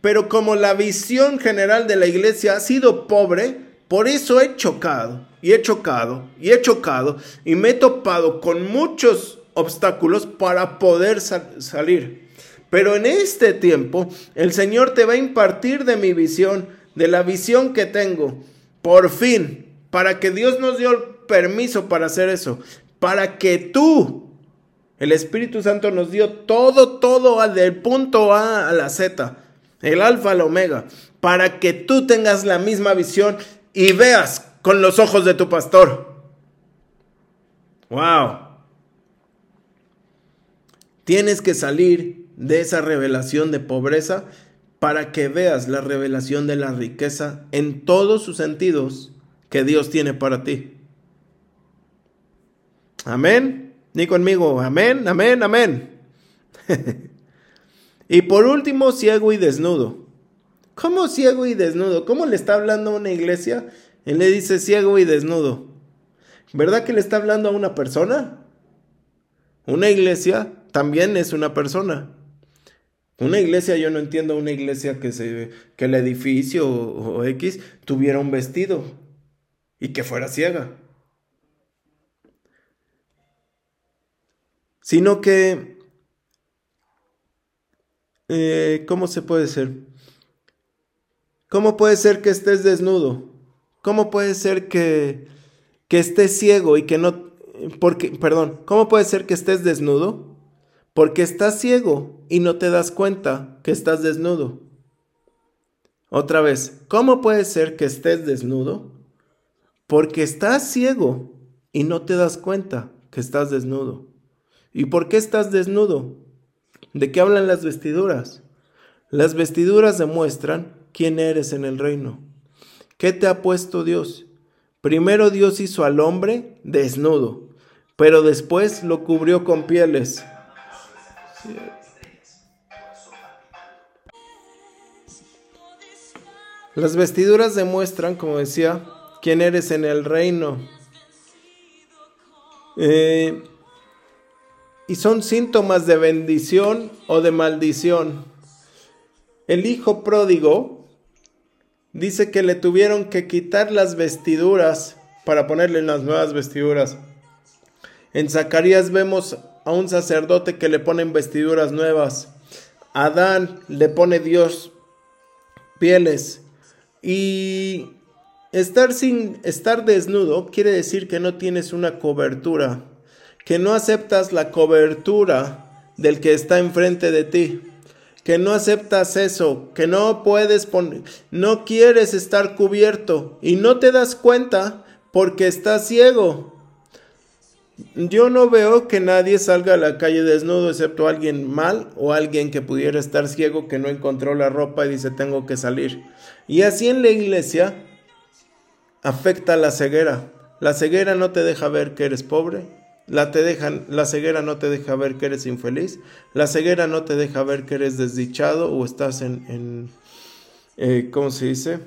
pero como la visión general de la iglesia ha sido pobre, por eso he chocado y he chocado y he chocado y me he topado con muchos obstáculos para poder salir. Pero en este tiempo el Señor te va a impartir de mi visión, de la visión que tengo, por fin, para que Dios nos dio el permiso para hacer eso, para que tú, el Espíritu Santo nos dio todo, todo del punto A a la Z, el alfa al omega, para que tú tengas la misma visión y veas con los ojos de tu pastor. Wow. Tienes que salir de esa revelación de pobreza para que veas la revelación de la riqueza en todos sus sentidos que Dios tiene para ti. Amén. Ni conmigo, amén, amén, amén. y por último, ciego y desnudo. ¿Cómo ciego y desnudo? ¿Cómo le está hablando a una iglesia? Él le dice ciego y desnudo. ¿Verdad que le está hablando a una persona? Una iglesia también es una persona. Una iglesia, yo no entiendo una iglesia que, se, que el edificio o, X tuviera un vestido y que fuera ciega. Sino que, eh, ¿cómo se puede ser? ¿Cómo puede ser que estés desnudo? ¿Cómo puede ser que, que estés ciego y que no... Porque, perdón, ¿cómo puede ser que estés desnudo? Porque estás ciego y no te das cuenta que estás desnudo. Otra vez, ¿cómo puede ser que estés desnudo? Porque estás ciego y no te das cuenta que estás desnudo. ¿Y por qué estás desnudo? ¿De qué hablan las vestiduras? Las vestiduras demuestran quién eres en el reino. ¿Qué te ha puesto Dios? Primero Dios hizo al hombre desnudo, pero después lo cubrió con pieles. Las vestiduras demuestran, como decía, quién eres en el reino. Eh, y son síntomas de bendición o de maldición. El hijo pródigo dice que le tuvieron que quitar las vestiduras para ponerle las nuevas vestiduras. En Zacarías vemos a un sacerdote que le ponen vestiduras nuevas. Adán le pone Dios pieles. Y estar sin estar desnudo quiere decir que no tienes una cobertura, que no aceptas la cobertura del que está enfrente de ti, que no aceptas eso, que no puedes poner, no quieres estar cubierto y no te das cuenta porque estás ciego. Yo no veo que nadie salga a la calle desnudo excepto alguien mal o alguien que pudiera estar ciego que no encontró la ropa y dice tengo que salir. Y así en la iglesia afecta la ceguera. La ceguera no te deja ver que eres pobre. La, te dejan, la ceguera no te deja ver que eres infeliz. La ceguera no te deja ver que eres desdichado o estás en, en eh, ¿cómo se dice?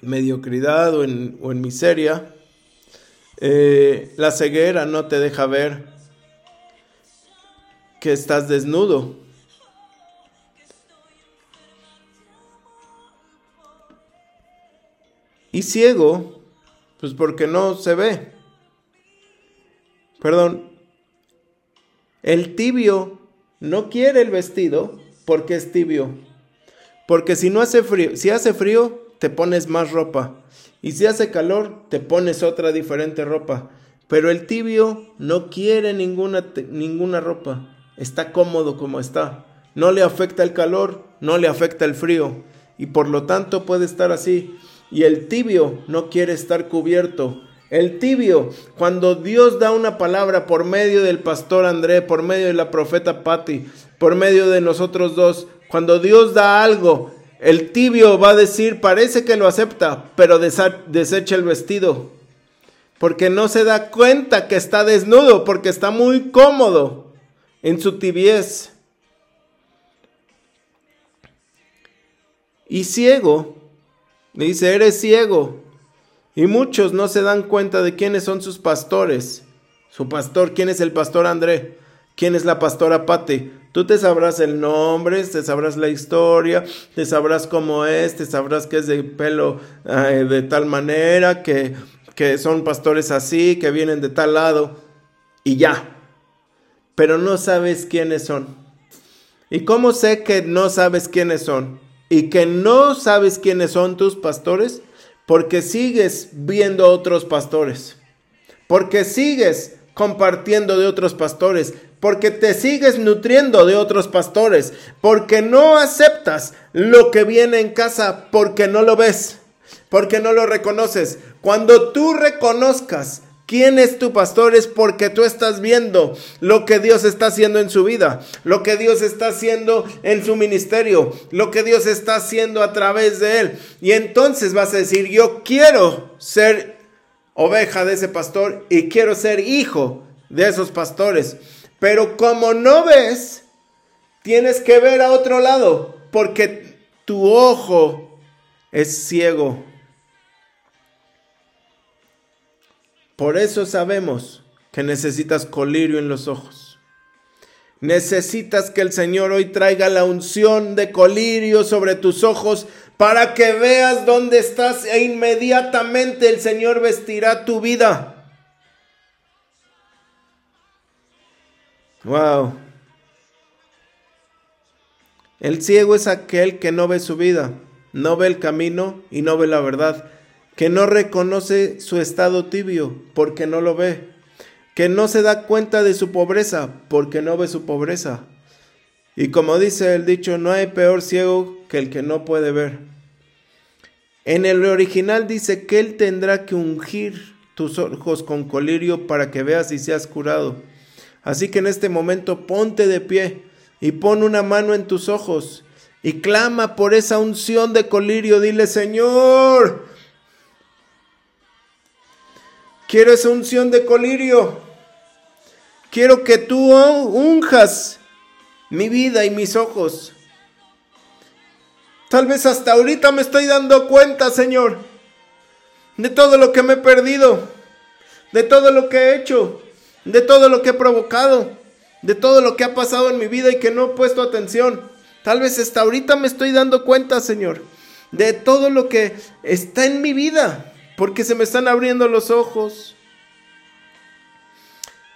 Mediocridad o en, o en miseria. Eh, la ceguera no te deja ver que estás desnudo. Y ciego, pues porque no se ve. Perdón. El tibio no quiere el vestido porque es tibio. Porque si no hace frío, si hace frío, te pones más ropa. Y si hace calor, te pones otra diferente ropa. Pero el tibio no quiere ninguna, ninguna ropa. Está cómodo como está. No le afecta el calor, no le afecta el frío. Y por lo tanto puede estar así. Y el tibio no quiere estar cubierto. El tibio, cuando Dios da una palabra por medio del pastor André, por medio de la profeta Patti, por medio de nosotros dos, cuando Dios da algo, el tibio va a decir, parece que lo acepta, pero desecha el vestido. Porque no se da cuenta que está desnudo, porque está muy cómodo en su tibiez. Y ciego, dice, eres ciego. Y muchos no se dan cuenta de quiénes son sus pastores. Su pastor, ¿quién es el pastor André? ¿Quién es la pastora Pate? Tú te sabrás el nombre, te sabrás la historia, te sabrás cómo es, te sabrás que es de pelo eh, de tal manera, que, que son pastores así, que vienen de tal lado, y ya. Pero no sabes quiénes son. ¿Y cómo sé que no sabes quiénes son? Y que no sabes quiénes son tus pastores, porque sigues viendo otros pastores, porque sigues compartiendo de otros pastores, porque te sigues nutriendo de otros pastores, porque no aceptas lo que viene en casa, porque no lo ves, porque no lo reconoces. Cuando tú reconozcas quién es tu pastor es porque tú estás viendo lo que Dios está haciendo en su vida, lo que Dios está haciendo en su ministerio, lo que Dios está haciendo a través de él. Y entonces vas a decir, yo quiero ser oveja de ese pastor y quiero ser hijo de esos pastores. Pero como no ves, tienes que ver a otro lado, porque tu ojo es ciego. Por eso sabemos que necesitas colirio en los ojos. Necesitas que el Señor hoy traiga la unción de colirio sobre tus ojos para que veas dónde estás e inmediatamente el Señor vestirá tu vida. Wow. El ciego es aquel que no ve su vida, no ve el camino y no ve la verdad, que no reconoce su estado tibio porque no lo ve, que no se da cuenta de su pobreza porque no ve su pobreza. Y como dice el dicho, no hay peor ciego que el que no puede ver. En el original dice que él tendrá que ungir tus ojos con colirio para que veas y seas curado. Así que en este momento ponte de pie y pon una mano en tus ojos y clama por esa unción de colirio. Dile, Señor, quiero esa unción de colirio. Quiero que tú unjas mi vida y mis ojos. Tal vez hasta ahorita me estoy dando cuenta, Señor, de todo lo que me he perdido, de todo lo que he hecho de todo lo que he provocado, de todo lo que ha pasado en mi vida y que no he puesto atención. Tal vez hasta ahorita me estoy dando cuenta, Señor, de todo lo que está en mi vida, porque se me están abriendo los ojos.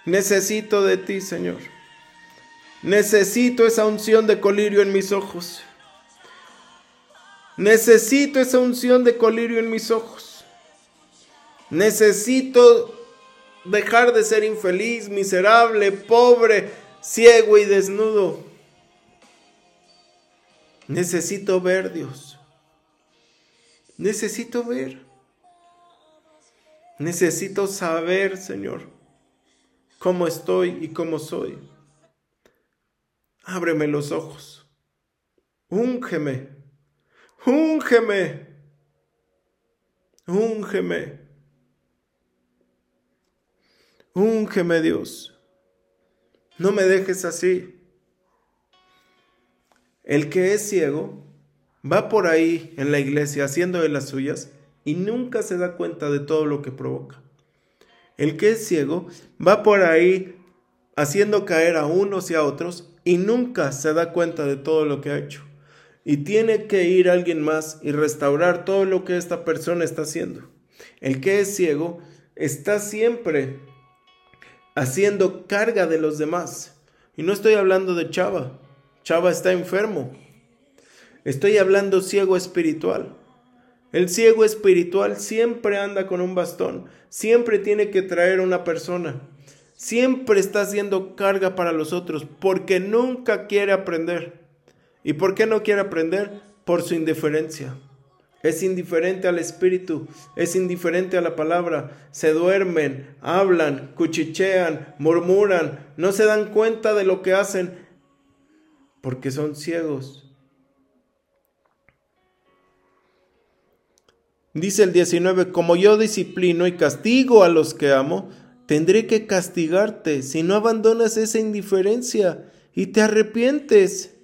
Necesito de ti, Señor. Necesito esa unción de colirio en mis ojos. Necesito esa unción de colirio en mis ojos. Necesito dejar de ser infeliz, miserable, pobre, ciego y desnudo. Necesito ver, Dios. Necesito ver. Necesito saber, Señor, cómo estoy y cómo soy. Ábreme los ojos. Úngeme. Úngeme. Úngeme. Úngeme Dios. No me dejes así. El que es ciego va por ahí en la iglesia haciendo de las suyas y nunca se da cuenta de todo lo que provoca. El que es ciego va por ahí haciendo caer a unos y a otros y nunca se da cuenta de todo lo que ha hecho. Y tiene que ir alguien más y restaurar todo lo que esta persona está haciendo. El que es ciego está siempre haciendo carga de los demás. Y no estoy hablando de Chava. Chava está enfermo. Estoy hablando ciego espiritual. El ciego espiritual siempre anda con un bastón, siempre tiene que traer una persona, siempre está haciendo carga para los otros porque nunca quiere aprender. ¿Y por qué no quiere aprender? Por su indiferencia es indiferente al espíritu, es indiferente a la palabra, se duermen, hablan, cuchichean, murmuran, no se dan cuenta de lo que hacen porque son ciegos. Dice el 19, como yo disciplino y castigo a los que amo, tendré que castigarte si no abandonas esa indiferencia y te arrepientes.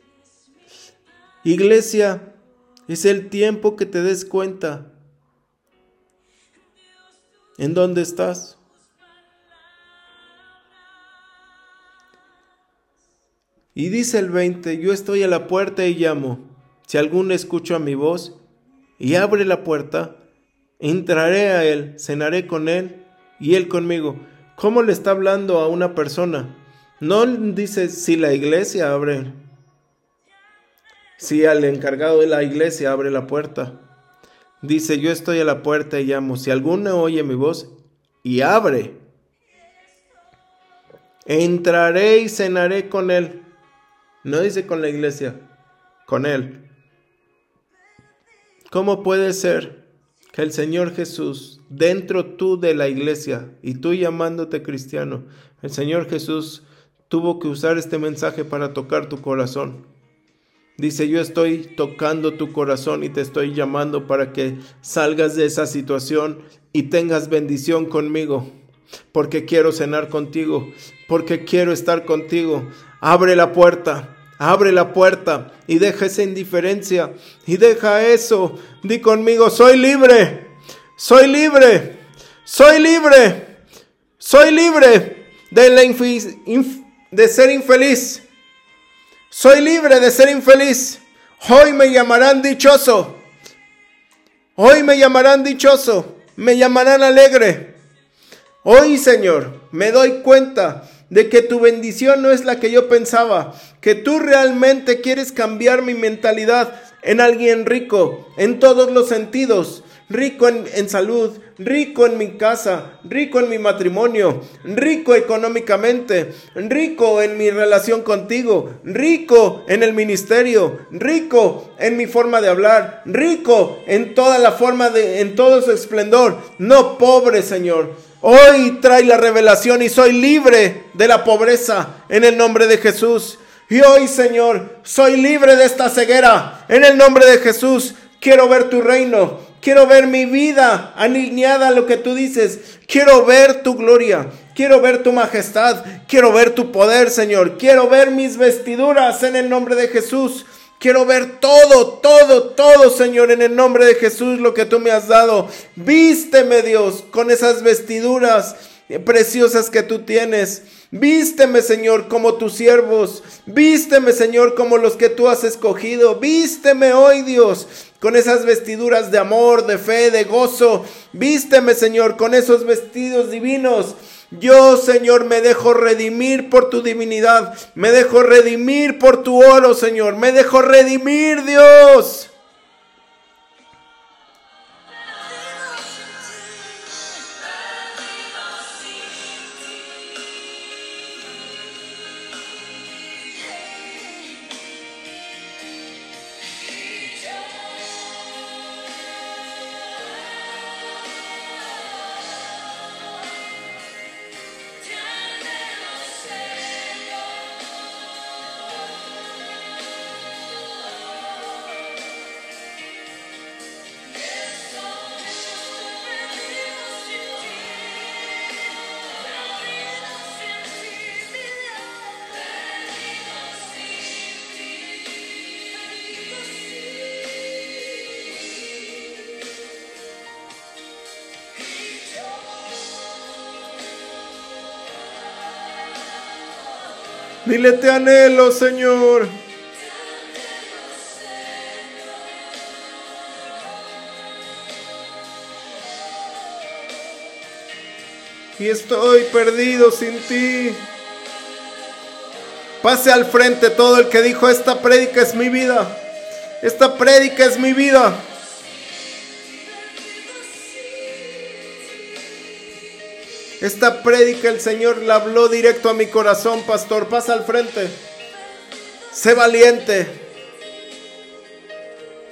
Iglesia, es el tiempo que te des cuenta en dónde estás. Y dice el 20, yo estoy a la puerta y llamo. Si alguno escucha mi voz y abre la puerta, entraré a él, cenaré con él y él conmigo. ¿Cómo le está hablando a una persona? No dice si la iglesia abre, si al encargado de la iglesia abre la puerta. Dice, yo estoy a la puerta y llamo. Si alguno oye mi voz y abre, entraré y cenaré con él. No dice con la iglesia, con él. ¿Cómo puede ser que el Señor Jesús, dentro tú de la iglesia y tú llamándote cristiano, el Señor Jesús tuvo que usar este mensaje para tocar tu corazón? Dice, yo estoy tocando tu corazón y te estoy llamando para que salgas de esa situación y tengas bendición conmigo, porque quiero cenar contigo, porque quiero estar contigo. Abre la puerta, abre la puerta y deja esa indiferencia y deja eso. Di conmigo, soy libre, soy libre, soy libre, soy libre de, la de ser infeliz. Soy libre de ser infeliz. Hoy me llamarán dichoso. Hoy me llamarán dichoso. Me llamarán alegre. Hoy, Señor, me doy cuenta de que tu bendición no es la que yo pensaba, que tú realmente quieres cambiar mi mentalidad en alguien rico, en todos los sentidos, rico en, salud, rico en mi casa, rico en mi matrimonio, rico económicamente, rico en mi relación contigo, rico en el ministerio, rico en mi forma de hablar, rico en toda la forma de, en todo su esplendor, no pobre Señor. Hoy trae la revelación y soy libre de la pobreza en el nombre de Jesús. Y hoy, Señor, soy libre de esta ceguera. En el nombre de Jesús, quiero ver tu reino. Quiero ver mi vida alineada a lo que tú dices. Quiero ver tu gloria. Quiero ver tu majestad. Quiero ver tu poder, Señor. Quiero ver mis vestiduras en el nombre de Jesús. Quiero ver todo, todo, todo, Señor, en el nombre de Jesús, lo que tú me has dado. Vísteme, Dios, con esas vestiduras preciosas que tú tienes. Vísteme, Señor, como tus siervos. Vísteme, Señor, como los que tú has escogido. Vísteme hoy, Dios, con esas vestiduras de amor, de fe, de gozo. Vísteme, Señor, con esos vestidos divinos. Yo, Señor, me dejo redimir por tu divinidad. Me dejo redimir por tu oro, Señor. Me dejo redimir, Dios. Dile te anhelo, Señor. Y estoy perdido sin ti. Pase al frente todo el que dijo, esta prédica es mi vida. Esta prédica es mi vida. Esta prédica el Señor la habló directo a mi corazón, pastor. Pasa al frente. Sé valiente.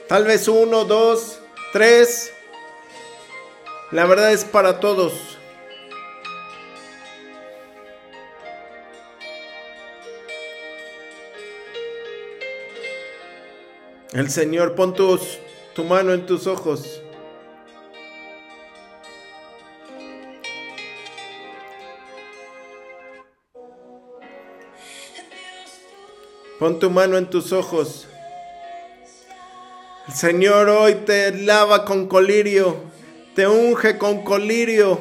Tal vez uno, dos, tres. La verdad es para todos. El Señor, pon tu mano en tus ojos. Pon tu mano en tus ojos. El Señor hoy te lava con colirio, te unge con colirio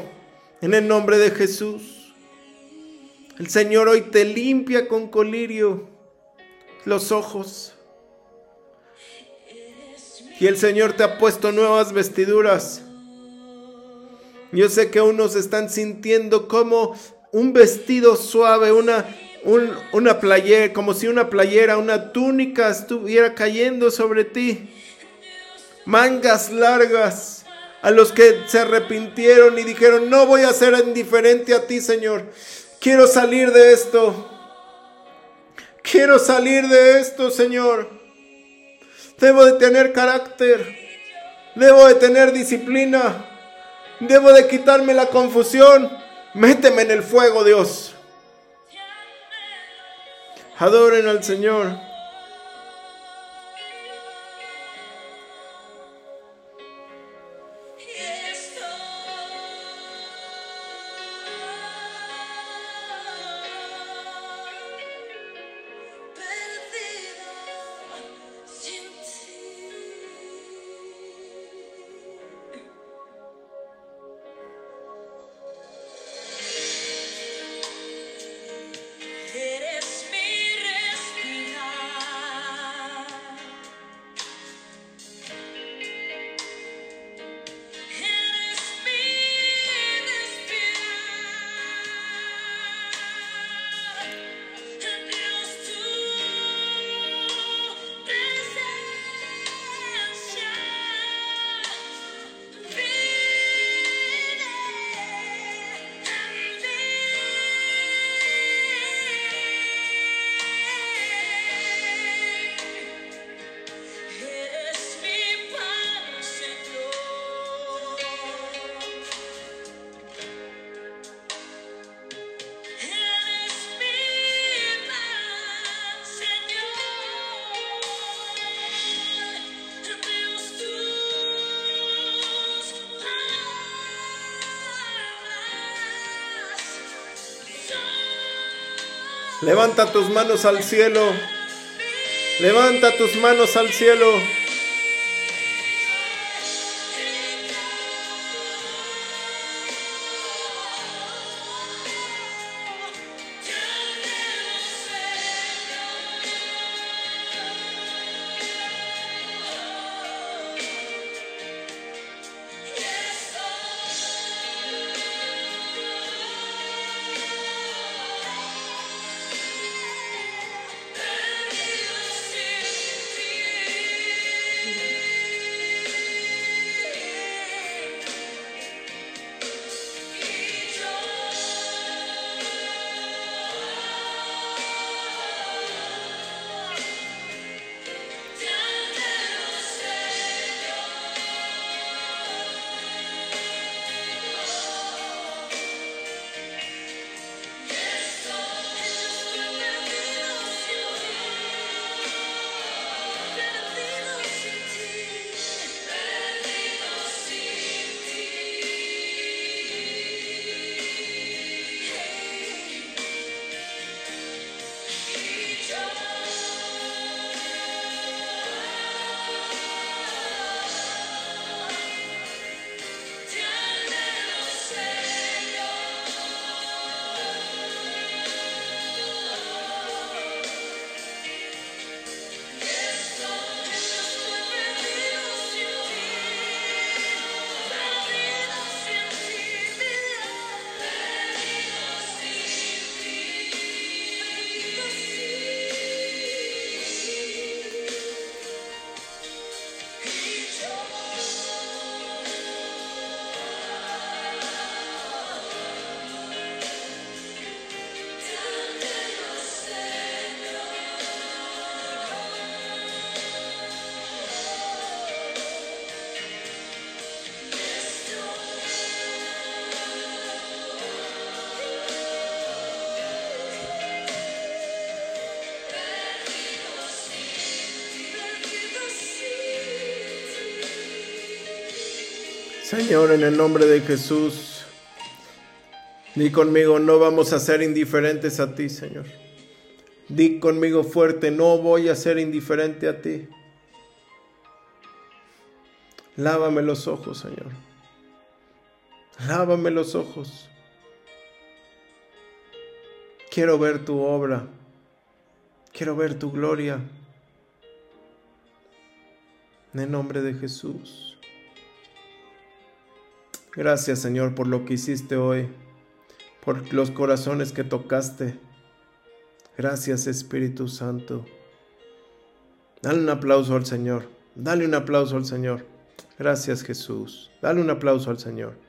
en el nombre de Jesús. El Señor hoy te limpia con colirio los ojos. Y el Señor te ha puesto nuevas vestiduras. Yo sé que unos están sintiendo como un vestido suave, una, una playera, como si una playera, una túnica estuviera cayendo sobre ti. Mangas largas. A los que se arrepintieron y dijeron, no voy a ser indiferente a ti, Señor. Quiero salir de esto. Quiero salir de esto, Señor. Debo de tener carácter. Debo de tener disciplina. Debo de quitarme la confusión. Méteme en el fuego, Dios. Adoren al Señor. Levanta tus manos al cielo. Levanta tus manos al cielo. Señor, en el nombre de Jesús, di conmigo, no vamos a ser indiferentes a ti, Señor. Di conmigo fuerte, no voy a ser indiferente a ti. Lávame los ojos, Señor. Lávame los ojos. Quiero ver tu obra. Quiero ver tu gloria. En el nombre de Jesús. Gracias Señor por lo que hiciste hoy, por los corazones que tocaste. Gracias Espíritu Santo. Dale un aplauso al Señor. Dale un aplauso al Señor. Gracias Jesús. Dale un aplauso al Señor.